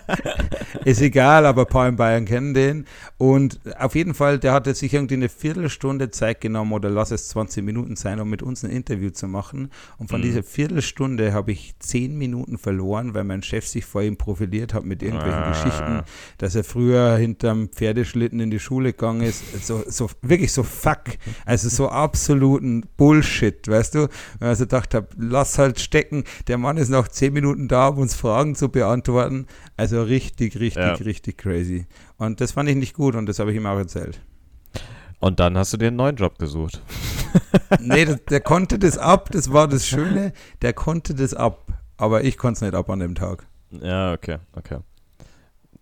ist egal, aber ein paar in Bayern kennen den. Und auf jeden Fall, der hatte sich irgendwie eine Viertelstunde Zeit genommen oder lass es 20 Minuten sein, um mit uns ein Interview zu machen. Und von mhm. dieser Viertelstunde habe ich 10 Minuten verloren, weil mein Chef sich vor ihm profiliert hat mit irgendwelchen ah. Geschichten, dass er früher hinterm Pferdeschlitten in die Schule gegangen ist. So, so wirklich so fuck. Also so absoluten Bullshit, weißt du? Also dachte habe, lass halt stecken. Der Mann ist noch 10 Minuten da, um uns Fragen zu beantworten. Also richtig, richtig, ja. richtig crazy. Und das fand ich nicht gut und das habe ich ihm auch erzählt. Und dann hast du dir einen neuen Job gesucht. nee, das, der konnte das ab, das war das Schöne. Der konnte das ab, aber ich konnte es nicht ab an dem Tag. Ja, okay, okay.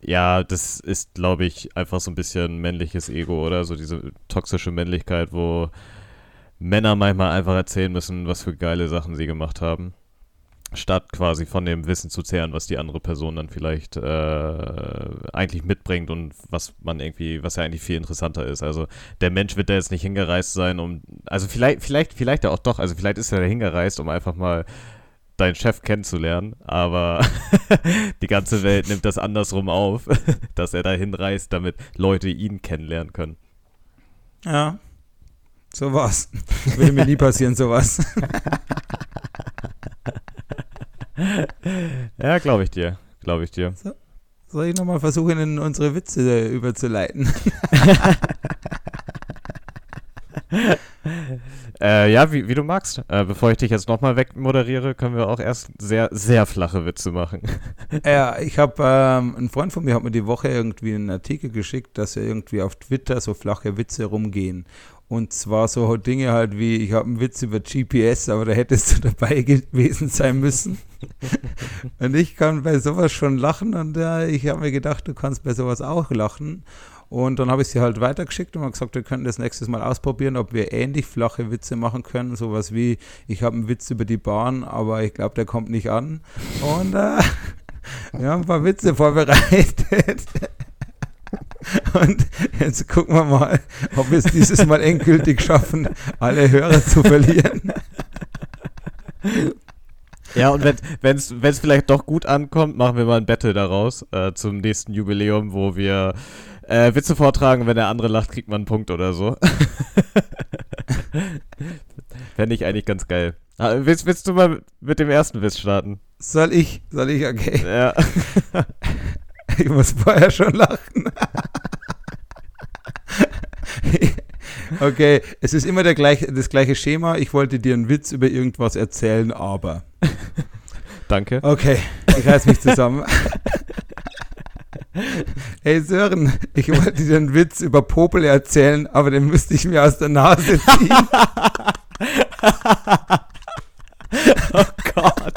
Ja, das ist, glaube ich, einfach so ein bisschen männliches Ego, oder? So diese toxische Männlichkeit, wo Männer manchmal einfach erzählen müssen, was für geile Sachen sie gemacht haben statt quasi von dem Wissen zu zehren, was die andere Person dann vielleicht äh, eigentlich mitbringt und was man irgendwie, was ja eigentlich viel interessanter ist. Also der Mensch wird da jetzt nicht hingereist sein, um, also vielleicht, vielleicht, vielleicht ja auch doch, also vielleicht ist er da hingereist, um einfach mal deinen Chef kennenzulernen, aber die ganze Welt nimmt das andersrum auf, dass er da hinreist, damit Leute ihn kennenlernen können. Ja, sowas. Würde mir nie passieren, sowas. ja, glaube ich dir. Glaube ich dir. So, soll ich nochmal versuchen, in unsere Witze überzuleiten? äh, ja, wie, wie, du magst. Äh, bevor ich dich jetzt nochmal wegmoderiere, können wir auch erst sehr, sehr flache Witze machen. ja, ich habe, ähm, ein Freund von mir hat mir die Woche irgendwie einen Artikel geschickt, dass er irgendwie auf Twitter so flache Witze rumgehen. Und zwar so Dinge halt wie, ich habe einen Witz über GPS, aber da hättest du dabei gewesen sein müssen. und ich kann bei sowas schon lachen und äh, ich habe mir gedacht, du kannst bei sowas auch lachen. Und dann habe ich sie halt weitergeschickt und habe gesagt, wir könnten das nächstes Mal ausprobieren, ob wir ähnlich flache Witze machen können. Sowas wie, ich habe einen Witz über die Bahn, aber ich glaube, der kommt nicht an. Und äh, wir haben ein paar Witze vorbereitet. Und jetzt gucken wir mal, ob wir es dieses Mal endgültig schaffen, alle Hörer zu verlieren. Ja, und wenn es vielleicht doch gut ankommt, machen wir mal ein Battle daraus äh, zum nächsten Jubiläum, wo wir äh, Witze vortragen. Wenn der andere lacht, kriegt man einen Punkt oder so. Fände ich eigentlich ganz geil. Ah, willst, willst du mal mit dem ersten Witz starten? Soll ich? Soll ich? Okay. Ja. ich muss vorher schon lachen. okay, es ist immer der gleich, das gleiche Schema. Ich wollte dir einen Witz über irgendwas erzählen, aber. Danke. Okay, ich reiß mich zusammen. Hey Sören, ich wollte dir einen Witz über Popel erzählen, aber den müsste ich mir aus der Nase ziehen. oh Gott.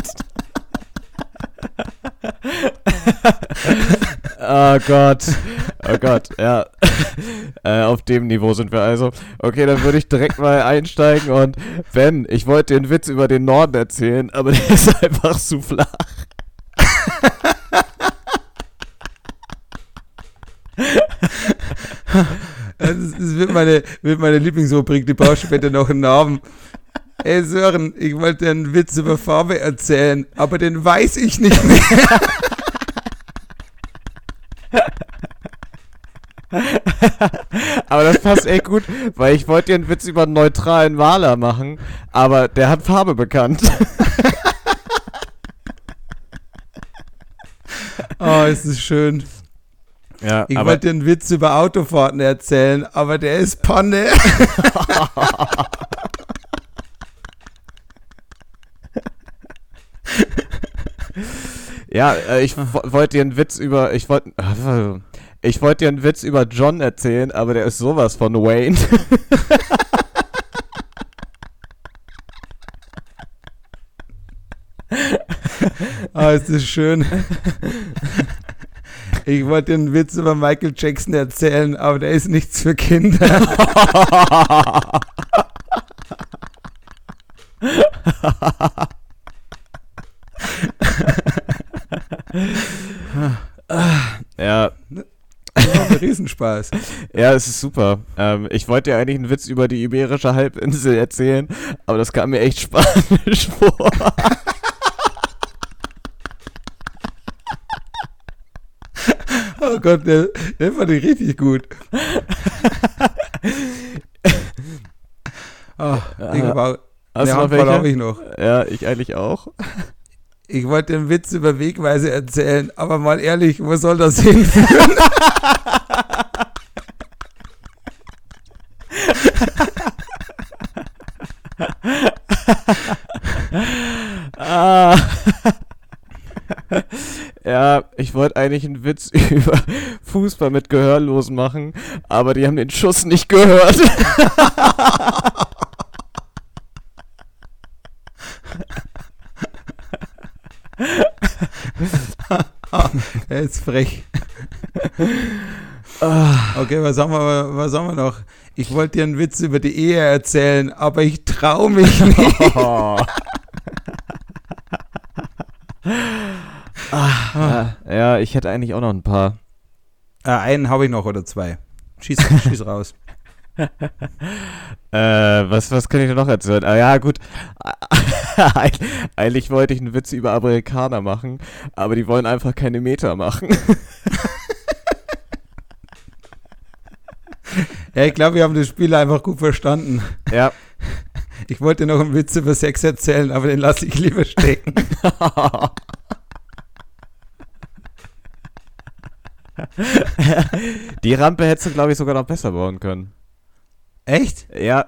Oh Gott. Oh Gott, ja. äh, auf dem Niveau sind wir also. Okay, dann würde ich direkt mal einsteigen und Ben, ich wollte dir einen Witz über den Norden erzählen, aber der ist einfach zu flach. Das, wird meine, wird meine Lieblingsrubrik, die braucht später noch einen Namen. Ey Sören, ich wollte dir einen Witz über Farbe erzählen, aber den weiß ich nicht mehr. aber das passt echt gut, weil ich wollte dir einen Witz über einen neutralen Maler machen, aber der hat Farbe bekannt. oh, es ist schön. Ja, ich wollte dir einen Witz über Autofahrten erzählen, aber der ist Panne. ja, äh, ich wollte dir einen Witz über, ich wollte, ich wollte dir einen Witz über John erzählen, aber der ist sowas von Wayne. Ah, ist das schön. Ich wollte dir einen Witz über Michael Jackson erzählen, aber der ist nichts für Kinder. ja, Das macht Riesenspaß. ja, es ist super. Ähm, ich wollte dir eigentlich einen Witz über die Iberische Halbinsel erzählen, aber das kam mir echt spanisch vor. Oh Gott, der, der fand ich richtig gut. Oh, habe auch, Hast du noch welche? ich noch. Ja, ich eigentlich auch. Ich wollte den Witz über Wegweise erzählen, aber mal ehrlich, wo soll das hinführen? Ah. ja, ich wollte eigentlich einen Witz über Fußball mit Gehörlosen machen, aber die haben den Schuss nicht gehört. er ist frech. Ah. Okay, was haben, wir, was haben wir noch? Ich wollte dir einen Witz über die Ehe erzählen, aber ich traue mich nicht. Oh. ah, ja, ich hätte eigentlich auch noch ein paar. Äh, einen habe ich noch oder zwei. Schieß, schieß raus. Äh, was, was kann ich denn noch erzählen? Ah ja, gut. Eig- Eigentlich wollte ich einen Witz über Amerikaner machen, aber die wollen einfach keine Meter machen. Ja, ich glaube, wir haben das Spiel einfach gut verstanden. ja. Ich wollte noch einen Witz über Sex erzählen, aber den lasse ich lieber stecken. Die Rampe hättest du, glaube ich, sogar noch besser bauen können. Echt? Ja.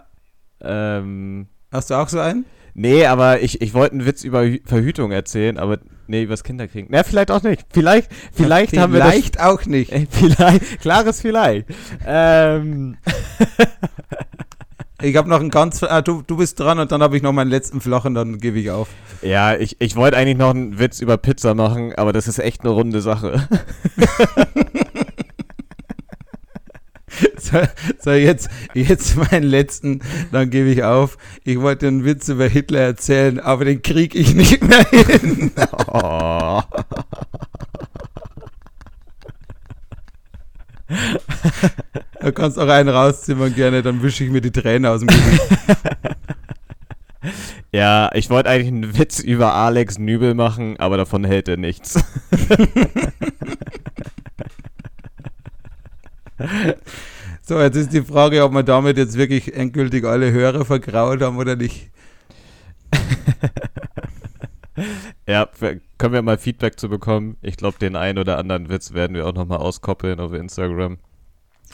Ähm. Hast du auch so einen? Nee, aber ich, ich wollte einen Witz über Hü- Verhütung erzählen, aber nee, übers Kinderkriegen. Na, vielleicht auch nicht. Vielleicht, vielleicht haben wir das. Vielleicht auch nicht. Vielleicht, klares Vielleicht. Ähm, Ich habe noch einen ganz. Ah, du, du bist dran und dann habe ich noch meinen letzten flachen, dann gebe ich auf. ja, ich, ich wollte eigentlich noch einen Witz über Pizza machen, aber das ist echt eine runde Sache. So, so jetzt, jetzt meinen letzten, dann gebe ich auf. Ich wollte einen Witz über Hitler erzählen, aber den kriege ich nicht mehr hin. Oh. Du kannst auch einen rauszimmern gerne, dann wische ich mir die Tränen aus dem Gesicht. Ja, ich wollte eigentlich einen Witz über Alex Nübel machen, aber davon hält er nichts. So, jetzt ist die Frage, ob wir damit jetzt wirklich endgültig alle Hörer vergrault haben oder nicht. Ja, können wir mal Feedback zu bekommen. Ich glaube, den einen oder anderen Witz werden wir auch nochmal auskoppeln auf Instagram.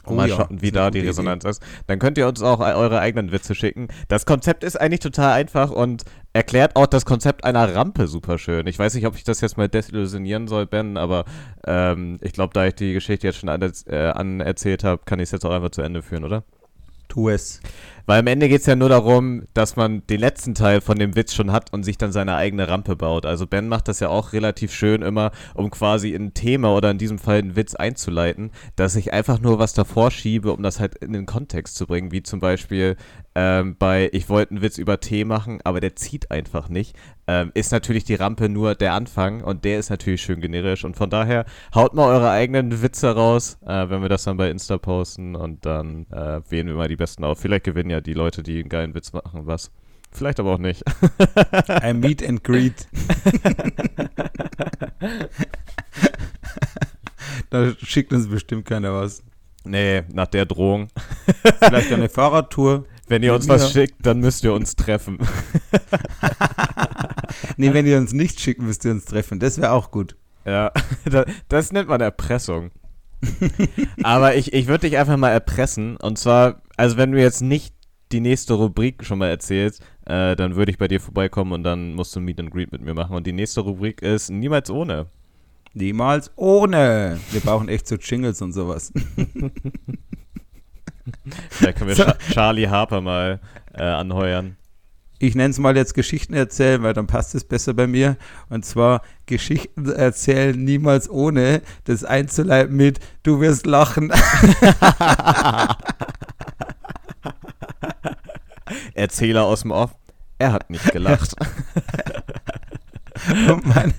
Oh mal ja, schauen, wie da die Resonanz ist. Dann könnt ihr uns auch e- eure eigenen Witze schicken. Das Konzept ist eigentlich total einfach und erklärt auch das Konzept einer Rampe super schön. Ich weiß nicht, ob ich das jetzt mal desillusionieren soll, Ben, aber ähm, ich glaube, da ich die Geschichte jetzt schon anerzählt äh, anerzählt habe, kann ich es jetzt auch einfach zu Ende führen, oder? Tu es. Weil am Ende geht es ja nur darum, dass man den letzten Teil von dem Witz schon hat und sich dann seine eigene Rampe baut. Also Ben macht das ja auch relativ schön immer, um quasi in ein Thema oder in diesem Fall einen Witz einzuleiten, dass ich einfach nur was davor schiebe, um das halt in den Kontext zu bringen. Wie zum Beispiel ähm, bei Ich wollte einen Witz über Tee machen, aber der zieht einfach nicht. Ähm, ist natürlich die Rampe nur der Anfang und der ist natürlich schön generisch. Und von daher haut mal eure eigenen Witze raus, äh, wenn wir das dann bei Insta posten und dann äh, wählen wir mal die besten auf. Vielleicht gewinnen ja die Leute, die einen geilen Witz machen, was. Vielleicht aber auch nicht. Ein Meet and Greet. da schickt uns bestimmt keiner was. nee, nach der Drohung. Vielleicht eine Fahrradtour. Wenn ihr uns was schickt, dann müsst ihr uns treffen. Nee, wenn ihr uns nicht schickt, müsst ihr uns treffen. Das wäre auch gut. Ja, da- das nennt man Erpressung. Aber ich, ich würde dich einfach mal erpressen. Und zwar, also wenn du jetzt nicht die nächste Rubrik schon mal erzählst, äh, dann würde ich bei dir vorbeikommen und dann musst du ein Meet and Greet mit mir machen. Und die nächste Rubrik ist Niemals ohne. Niemals ohne. Wir brauchen echt so Jingles und sowas. Vielleicht können wir so. Charlie Harper mal äh, anheuern. Ich nenne es mal jetzt Geschichten erzählen, weil dann passt es besser bei mir. Und zwar Geschichten erzählen niemals ohne das einzuleiten mit Du wirst lachen. Erzähler aus dem Off. Er hat nicht gelacht. mein,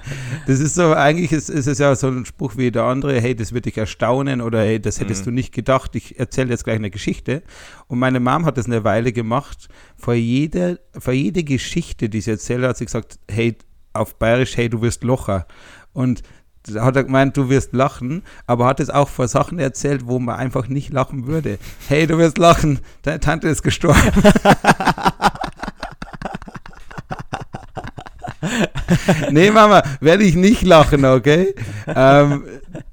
das ist so, eigentlich ist, ist, es ja so ein Spruch wie der andere, hey, das wird dich erstaunen oder hey, das hättest mhm. du nicht gedacht, ich erzähle jetzt gleich eine Geschichte. Und meine Mom hat das eine Weile gemacht. Vor jeder, vor jede Geschichte, die sie erzählt, hat sie gesagt, hey, auf Bayerisch, hey, du wirst Locher. Und hat er gemeint, du wirst lachen, aber hat es auch vor Sachen erzählt, wo man einfach nicht lachen würde. Hey, du wirst lachen, deine Tante ist gestorben. nee, Mama, werde ich nicht lachen, okay? Ähm,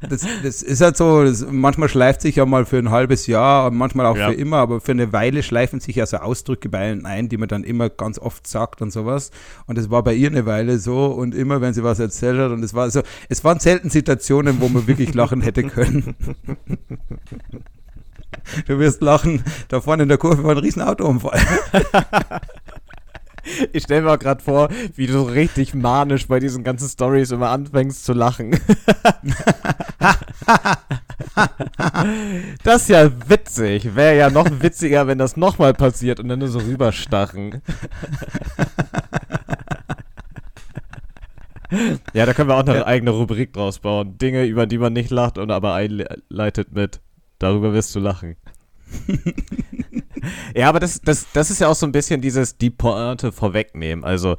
das, das, ist halt so, das, manchmal schleift sich ja mal für ein halbes Jahr, manchmal auch ja. für immer, aber für eine Weile schleifen sich ja so Ausdrücke bei allen ein, die man dann immer ganz oft sagt und sowas. Und das war bei ihr eine Weile so und immer, wenn sie was erzählt hat und es war so, es waren selten Situationen, wo man wirklich lachen hätte können. Du wirst lachen, da vorne in der Kurve war ein riesen Autounfall. Ich stelle mir gerade vor, wie du so richtig manisch bei diesen ganzen Stories immer anfängst zu lachen. das ist ja witzig. Wäre ja noch witziger, wenn das nochmal passiert und dann nur so rüberstachen. Ja, da können wir auch eine ja. eigene Rubrik draus bauen. Dinge, über die man nicht lacht und aber einleitet mit. Darüber wirst du lachen. ja, aber das, das, das ist ja auch so ein bisschen dieses die Pointe vorwegnehmen. Also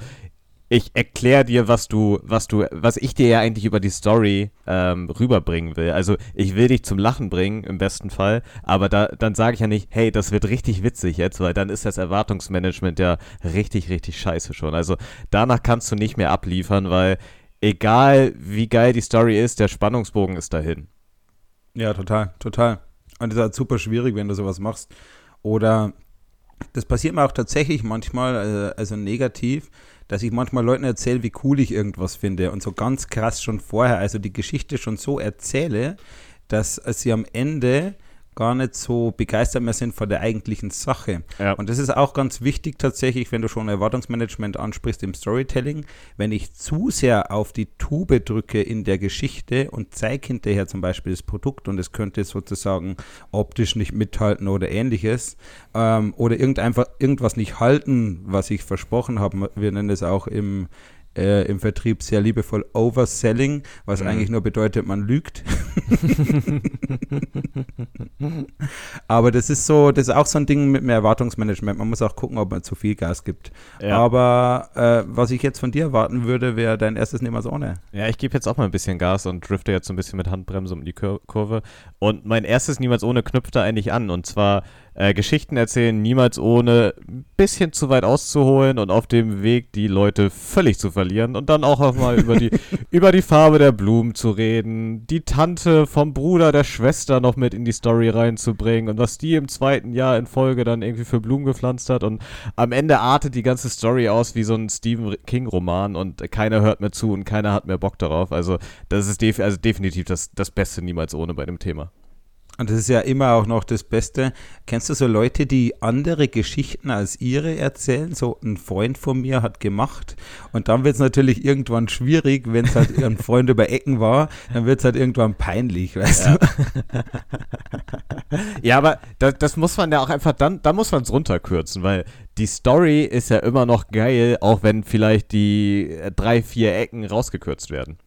ich erkläre dir, was du, was du, was ich dir ja eigentlich über die Story ähm, rüberbringen will. Also ich will dich zum Lachen bringen, im besten Fall, aber da, dann sage ich ja nicht, hey, das wird richtig witzig jetzt, weil dann ist das Erwartungsmanagement ja richtig, richtig scheiße schon. Also danach kannst du nicht mehr abliefern, weil egal wie geil die Story ist, der Spannungsbogen ist dahin. Ja, total, total. Und das ist halt super schwierig, wenn du sowas machst. Oder das passiert mir auch tatsächlich manchmal, äh, also negativ, dass ich manchmal Leuten erzähle, wie cool ich irgendwas finde und so ganz krass schon vorher, also die Geschichte schon so erzähle, dass sie am Ende gar nicht so begeistert mehr sind von der eigentlichen Sache. Ja. Und das ist auch ganz wichtig tatsächlich, wenn du schon Erwartungsmanagement ansprichst im Storytelling. Wenn ich zu sehr auf die Tube drücke in der Geschichte und zeige hinterher zum Beispiel das Produkt und es könnte sozusagen optisch nicht mithalten oder ähnliches ähm, oder irgend einfach, irgendwas nicht halten, was ich versprochen habe. Wir nennen es auch im äh, im Vertrieb sehr liebevoll Overselling, was mhm. eigentlich nur bedeutet, man lügt. Aber das ist so, das ist auch so ein Ding mit dem Erwartungsmanagement. Man muss auch gucken, ob man zu viel Gas gibt. Ja. Aber äh, was ich jetzt von dir erwarten würde, wäre dein erstes Niemals ohne. Ja, ich gebe jetzt auch mal ein bisschen Gas und drifte jetzt so ein bisschen mit Handbremse um die Kurve. Und mein erstes Niemals ohne knüpft da eigentlich an. Und zwar äh, Geschichten erzählen, niemals ohne ein bisschen zu weit auszuholen und auf dem Weg die Leute völlig zu verlieren und dann auch mal über die, über die Farbe der Blumen zu reden, die Tante vom Bruder der Schwester noch mit in die Story reinzubringen und was die im zweiten Jahr in Folge dann irgendwie für Blumen gepflanzt hat und am Ende artet die ganze Story aus wie so ein Stephen King Roman und keiner hört mehr zu und keiner hat mehr Bock darauf. Also das ist def also definitiv das, das Beste niemals ohne bei dem Thema. Und das ist ja immer auch noch das Beste. Kennst du so Leute, die andere Geschichten als ihre erzählen? So ein Freund von mir hat gemacht. Und dann wird es natürlich irgendwann schwierig, wenn es halt ein Freund über Ecken war, dann wird es halt irgendwann peinlich, weißt ja. du? ja, aber das, das, muss man ja auch einfach dann, da muss man es runterkürzen, weil die Story ist ja immer noch geil, auch wenn vielleicht die drei, vier Ecken rausgekürzt werden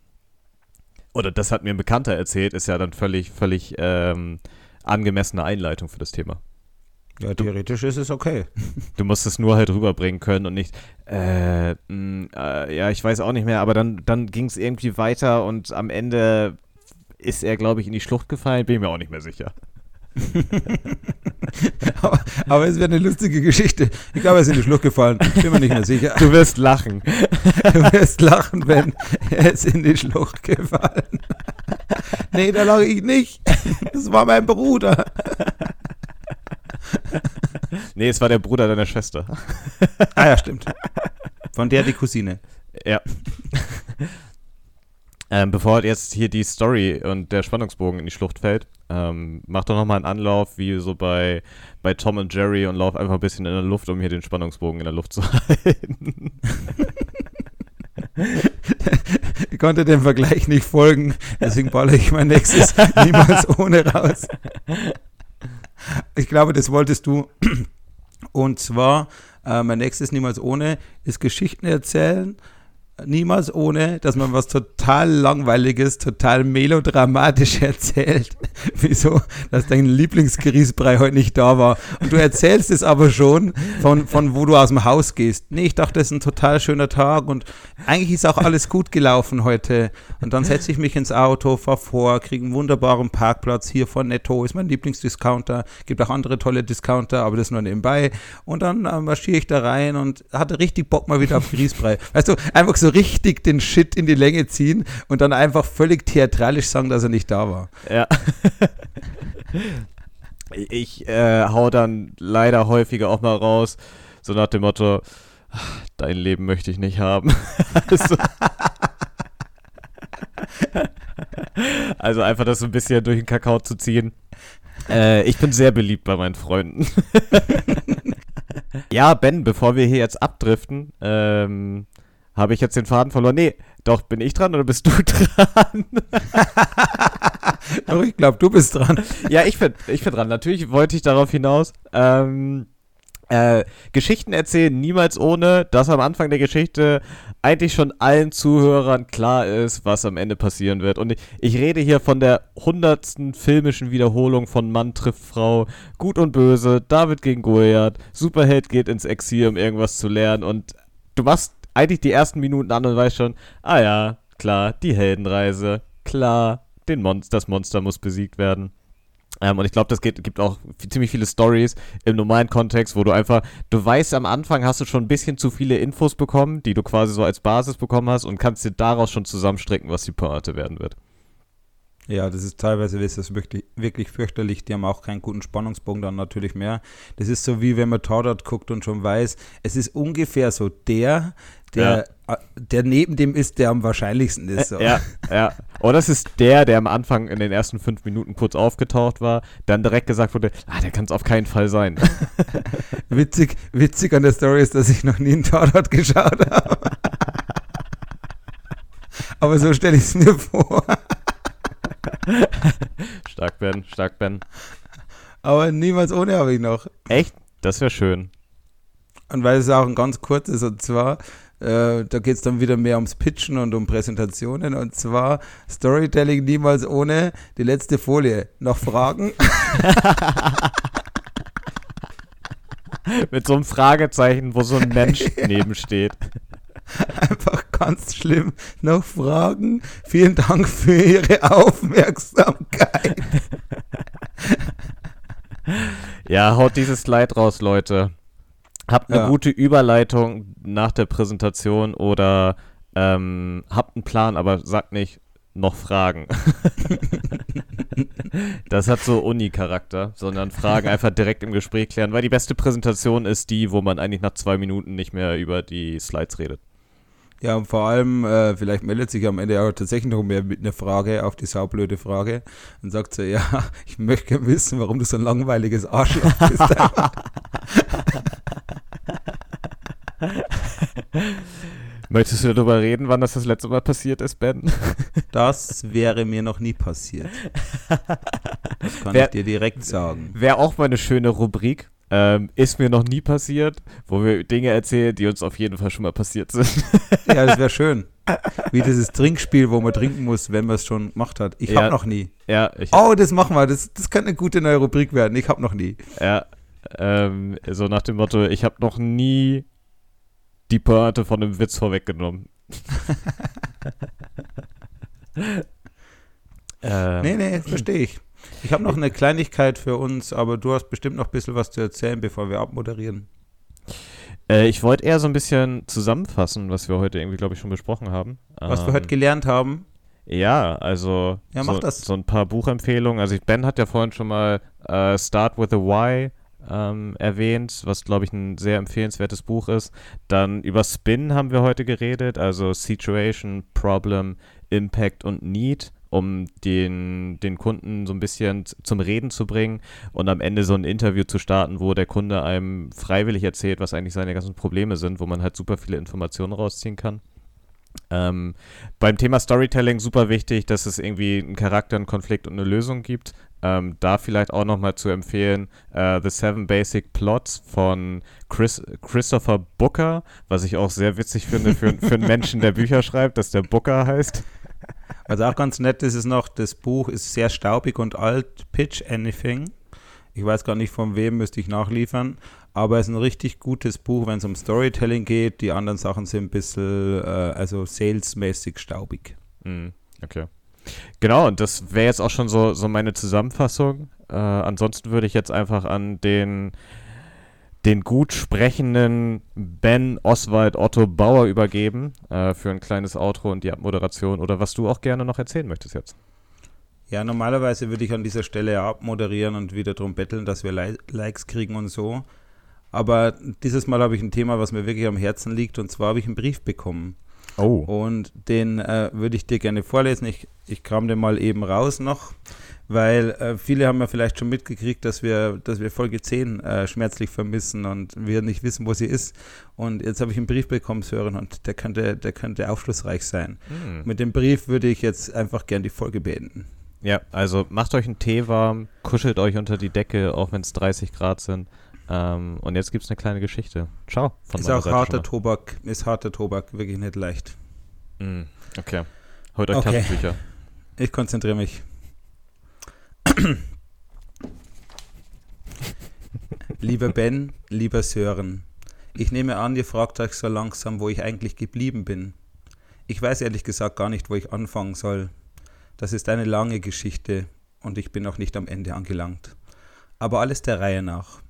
oder das hat mir ein Bekannter erzählt, ist ja dann völlig, völlig ähm, angemessene Einleitung für das Thema. Ja, theoretisch ist es okay. Du musst es nur halt rüberbringen können und nicht, äh, mh, äh, ja, ich weiß auch nicht mehr, aber dann, dann ging es irgendwie weiter und am Ende ist er, glaube ich, in die Schlucht gefallen, bin ich mir auch nicht mehr sicher. aber, aber, es wäre eine lustige Geschichte. Ich glaube, er ist in die Schlucht gefallen. Bin mir nicht mehr sicher. Du wirst lachen. Du wirst lachen, wenn er ist in die Schlucht gefallen. nee, da lache ich nicht. Das war mein Bruder. nee, es war der Bruder deiner Schwester. ah ja, stimmt. Von der die Cousine. Ja. Ähm, bevor jetzt hier die Story und der Spannungsbogen in die Schlucht fällt, ähm, mach doch nochmal einen Anlauf, wie so bei, bei Tom und Jerry und lauf einfach ein bisschen in der Luft, um hier den Spannungsbogen in der Luft zu halten. ich konnte dem Vergleich nicht folgen, deswegen balle ich mein nächstes niemals ohne raus. Ich glaube, das wolltest du. Und zwar, äh, mein nächstes niemals ohne ist Geschichten erzählen niemals ohne, dass man was total langweiliges, total melodramatisch erzählt. Wieso, dass dein Lieblingsgrießbrei heute nicht da war. Und du erzählst es aber schon von, von wo du aus dem Haus gehst. Nee, ich dachte, es ist ein total schöner Tag und eigentlich ist auch alles gut gelaufen heute. Und dann setze ich mich ins Auto, fahr vor, kriege einen wunderbaren Parkplatz hier von Netto, ist mein Lieblingsdiscounter. Gibt auch andere tolle Discounter, aber das nur nebenbei. Und dann äh, marschiere ich da rein und hatte richtig Bock mal wieder auf Grießbrei. Weißt du, einfach so so richtig den Shit in die Länge ziehen und dann einfach völlig theatralisch sagen, dass er nicht da war. Ja. ich äh, hau dann leider häufiger auch mal raus, so nach dem Motto, dein Leben möchte ich nicht haben. also, also, einfach das so ein bisschen durch den Kakao zu ziehen. Äh, ich bin sehr beliebt bei meinen Freunden. ja, Ben, bevor wir hier jetzt abdriften, ähm, habe ich jetzt den Faden verloren? Nee, doch, bin ich dran oder bist du dran? doch, ich glaube, du bist dran. ja, ich bin, ich bin dran. Natürlich wollte ich darauf hinaus. Ähm, äh, Geschichten erzählen niemals ohne, dass am Anfang der Geschichte eigentlich schon allen Zuhörern klar ist, was am Ende passieren wird. Und ich, ich rede hier von der hundertsten filmischen Wiederholung von Mann trifft Frau, Gut und Böse, David gegen Goliath, Superheld geht ins Exil, um irgendwas zu lernen. Und du machst eigentlich die ersten Minuten an und weiß schon, ah ja, klar, die Heldenreise, klar, den Monster, das Monster muss besiegt werden. Ähm, und ich glaube, das geht, gibt auch ziemlich viele Stories im normalen Kontext, wo du einfach, du weißt, am Anfang hast du schon ein bisschen zu viele Infos bekommen, die du quasi so als Basis bekommen hast und kannst dir daraus schon zusammenstricken, was die Pointe werden wird. Ja, das ist teilweise ist das wirklich, wirklich fürchterlich. Die haben auch keinen guten Spannungsbogen dann natürlich mehr. Das ist so wie wenn man Tatort guckt und schon weiß, es ist ungefähr so der, der, ja. der neben dem ist, der am wahrscheinlichsten ist. So. Ja, ja. Oder das ist der, der am Anfang in den ersten fünf Minuten kurz aufgetaucht war, dann direkt gesagt wurde, ah, der kann es auf keinen Fall sein. witzig, witzig an der Story ist, dass ich noch nie einen Tatort geschaut habe. Aber so stelle ich es mir vor. stark, Ben, stark, Ben. Aber niemals ohne habe ich noch. Echt? Das wäre schön. Und weil es auch ein ganz kurzes, und zwar, äh, da geht es dann wieder mehr ums Pitchen und um Präsentationen. Und zwar Storytelling niemals ohne die letzte Folie. Noch Fragen? Mit so einem Fragezeichen, wo so ein Mensch nebensteht. Ganz schlimm. Noch Fragen? Vielen Dank für Ihre Aufmerksamkeit. Ja, haut dieses Slide raus, Leute. Habt eine ja. gute Überleitung nach der Präsentation oder ähm, habt einen Plan, aber sagt nicht noch Fragen. das hat so Uni-Charakter, sondern Fragen einfach direkt im Gespräch klären, weil die beste Präsentation ist die, wo man eigentlich nach zwei Minuten nicht mehr über die Slides redet. Ja, und vor allem, äh, vielleicht meldet sich am Ende auch tatsächlich noch mehr mit einer Frage auf die saublöde Frage und sagt so, ja, ich möchte wissen, warum du so ein langweiliges Arschloch bist. Möchtest du darüber reden, wann das das letzte Mal passiert ist, Ben? Das wäre mir noch nie passiert. Das kann wär, ich dir direkt sagen. Wäre auch mal eine schöne Rubrik. Ähm, ist mir noch nie passiert, wo wir Dinge erzählen, die uns auf jeden Fall schon mal passiert sind. Ja, das wäre schön. Wie dieses Trinkspiel, wo man trinken muss, wenn man es schon gemacht hat. Ich ja, habe noch nie. Ja, oh, das machen wir. Das, das könnte eine gute neue Rubrik werden. Ich habe noch nie. Ja, ähm, so nach dem Motto, ich habe noch nie die Pointe von einem Witz vorweggenommen. ähm, nee, nee, verstehe ich. Ich habe noch eine Kleinigkeit für uns, aber du hast bestimmt noch ein bisschen was zu erzählen, bevor wir abmoderieren. Äh, ich wollte eher so ein bisschen zusammenfassen, was wir heute irgendwie, glaube ich, schon besprochen haben. Was ähm, wir heute gelernt haben. Ja, also ja, so, so ein paar Buchempfehlungen. Also Ben hat ja vorhin schon mal uh, Start with a Why ähm, erwähnt, was glaube ich ein sehr empfehlenswertes Buch ist. Dann über Spin haben wir heute geredet, also Situation, Problem, Impact und Need, um den, den Kunden so ein bisschen zum Reden zu bringen und am Ende so ein Interview zu starten, wo der Kunde einem freiwillig erzählt, was eigentlich seine ganzen Probleme sind, wo man halt super viele Informationen rausziehen kann. Ähm, beim Thema Storytelling super wichtig, dass es irgendwie einen Charakter, einen Konflikt und eine Lösung gibt. Ähm, da vielleicht auch nochmal zu empfehlen, uh, The Seven Basic Plots von Chris, Christopher Booker, was ich auch sehr witzig finde für, für einen Menschen, der Bücher schreibt, dass der Booker heißt. Was auch ganz nett ist, ist noch, das Buch ist sehr staubig und alt, Pitch Anything. Ich weiß gar nicht von wem, müsste ich nachliefern. Aber es ist ein richtig gutes Buch, wenn es um Storytelling geht. Die anderen Sachen sind ein bisschen, äh, also salesmäßig staubig. Mm, okay. Genau, und das wäre jetzt auch schon so, so meine Zusammenfassung. Äh, ansonsten würde ich jetzt einfach an den, den gut sprechenden Ben Oswald Otto Bauer übergeben äh, für ein kleines Outro und die Abmoderation oder was du auch gerne noch erzählen möchtest jetzt. Ja, normalerweise würde ich an dieser Stelle abmoderieren und wieder darum betteln, dass wir Likes kriegen und so. Aber dieses Mal habe ich ein Thema, was mir wirklich am Herzen liegt, und zwar habe ich einen Brief bekommen. Oh. Und den äh, würde ich dir gerne vorlesen. Ich, ich kram den mal eben raus noch, weil äh, viele haben ja vielleicht schon mitgekriegt, dass wir, dass wir Folge 10 äh, schmerzlich vermissen und wir nicht wissen, wo sie ist. Und jetzt habe ich einen Brief bekommen, Sören, und der könnte, der könnte aufschlussreich sein. Mhm. Mit dem Brief würde ich jetzt einfach gern die Folge beenden. Ja, also macht euch einen Tee warm, kuschelt euch unter die Decke, auch wenn es 30 Grad sind. Ähm, und jetzt gibt es eine kleine Geschichte. Ciao. ist auch harter Tobak, ist harter Tobak, wirklich nicht leicht. Mm, okay. Holt euch okay. Taschentücher. Ich konzentriere mich. lieber Ben, lieber Sören, ich nehme an, ihr fragt euch so langsam, wo ich eigentlich geblieben bin. Ich weiß ehrlich gesagt gar nicht, wo ich anfangen soll. Das ist eine lange Geschichte und ich bin noch nicht am Ende angelangt. Aber alles der Reihe nach.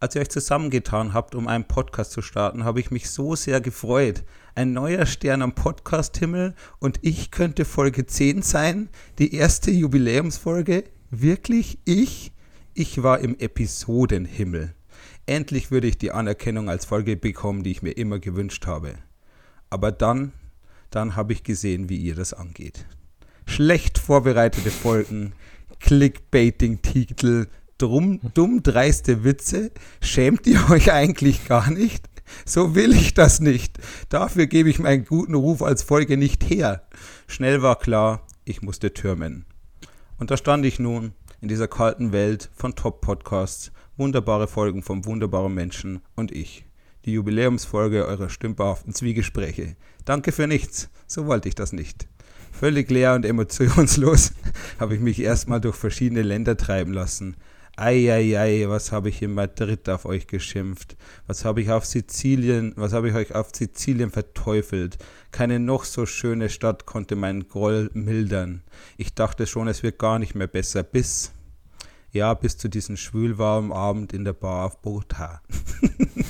Als ihr euch zusammengetan habt, um einen Podcast zu starten, habe ich mich so sehr gefreut. Ein neuer Stern am Podcast-Himmel und ich könnte Folge 10 sein, die erste Jubiläumsfolge. Wirklich ich? Ich war im Episodenhimmel. Endlich würde ich die Anerkennung als Folge bekommen, die ich mir immer gewünscht habe. Aber dann, dann habe ich gesehen, wie ihr das angeht. Schlecht vorbereitete Folgen, Clickbaiting-Titel, drum, dumm dreiste Witze. Schämt ihr euch eigentlich gar nicht? So will ich das nicht. Dafür gebe ich meinen guten Ruf als Folge nicht her. Schnell war klar, ich musste türmen. Und da stand ich nun in dieser kalten Welt von Top-Podcasts, wunderbare Folgen von wunderbaren Menschen und ich. Die Jubiläumsfolge eurer stümperhaften Zwiegespräche. Danke für nichts, so wollte ich das nicht. Völlig leer und emotionslos habe ich mich erstmal durch verschiedene Länder treiben lassen, Eieiei, was habe ich in Madrid auf euch geschimpft? Was habe ich auf Sizilien, was habe ich euch auf Sizilien verteufelt? Keine noch so schöne Stadt konnte meinen Groll mildern. Ich dachte schon, es wird gar nicht mehr besser, bis, ja, bis zu diesem schwülwarmen Abend in der Bar auf Bogota.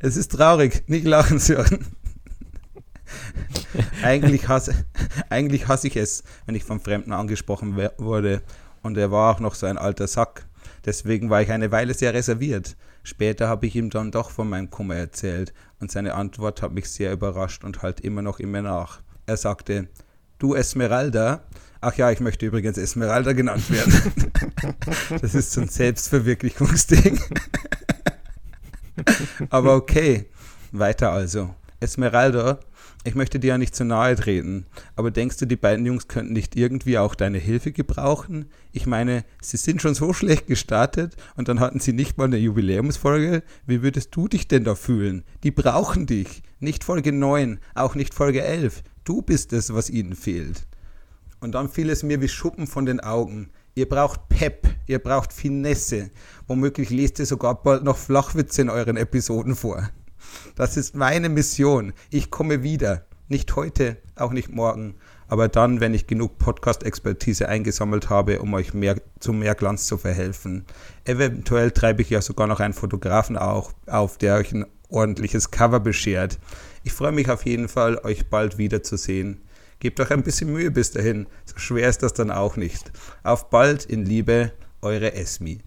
es ist traurig, nicht lachen zu hören. eigentlich, hasse, eigentlich hasse ich es, wenn ich von Fremden angesprochen wurde und er war auch noch so ein alter Sack. Deswegen war ich eine Weile sehr reserviert. Später habe ich ihm dann doch von meinem Kummer erzählt und seine Antwort hat mich sehr überrascht und halt immer noch in mir nach. Er sagte, du Esmeralda? Ach ja, ich möchte übrigens Esmeralda genannt werden. das ist so ein Selbstverwirklichungsding. Aber okay, weiter also. Esmeralda ich möchte dir ja nicht zu nahe treten, aber denkst du, die beiden Jungs könnten nicht irgendwie auch deine Hilfe gebrauchen? Ich meine, sie sind schon so schlecht gestartet und dann hatten sie nicht mal eine Jubiläumsfolge. Wie würdest du dich denn da fühlen? Die brauchen dich. Nicht Folge 9, auch nicht Folge 11. Du bist es, was ihnen fehlt. Und dann fiel es mir wie Schuppen von den Augen. Ihr braucht Pep, ihr braucht Finesse. Womöglich lest ihr sogar bald noch Flachwitze in euren Episoden vor. Das ist meine Mission. Ich komme wieder. Nicht heute, auch nicht morgen, aber dann, wenn ich genug Podcast-Expertise eingesammelt habe, um euch mehr, zu mehr Glanz zu verhelfen. Eventuell treibe ich ja sogar noch einen Fotografen auch auf, der euch ein ordentliches Cover beschert. Ich freue mich auf jeden Fall, euch bald wiederzusehen. Gebt euch ein bisschen Mühe bis dahin, so schwer ist das dann auch nicht. Auf bald in Liebe, eure Esmi.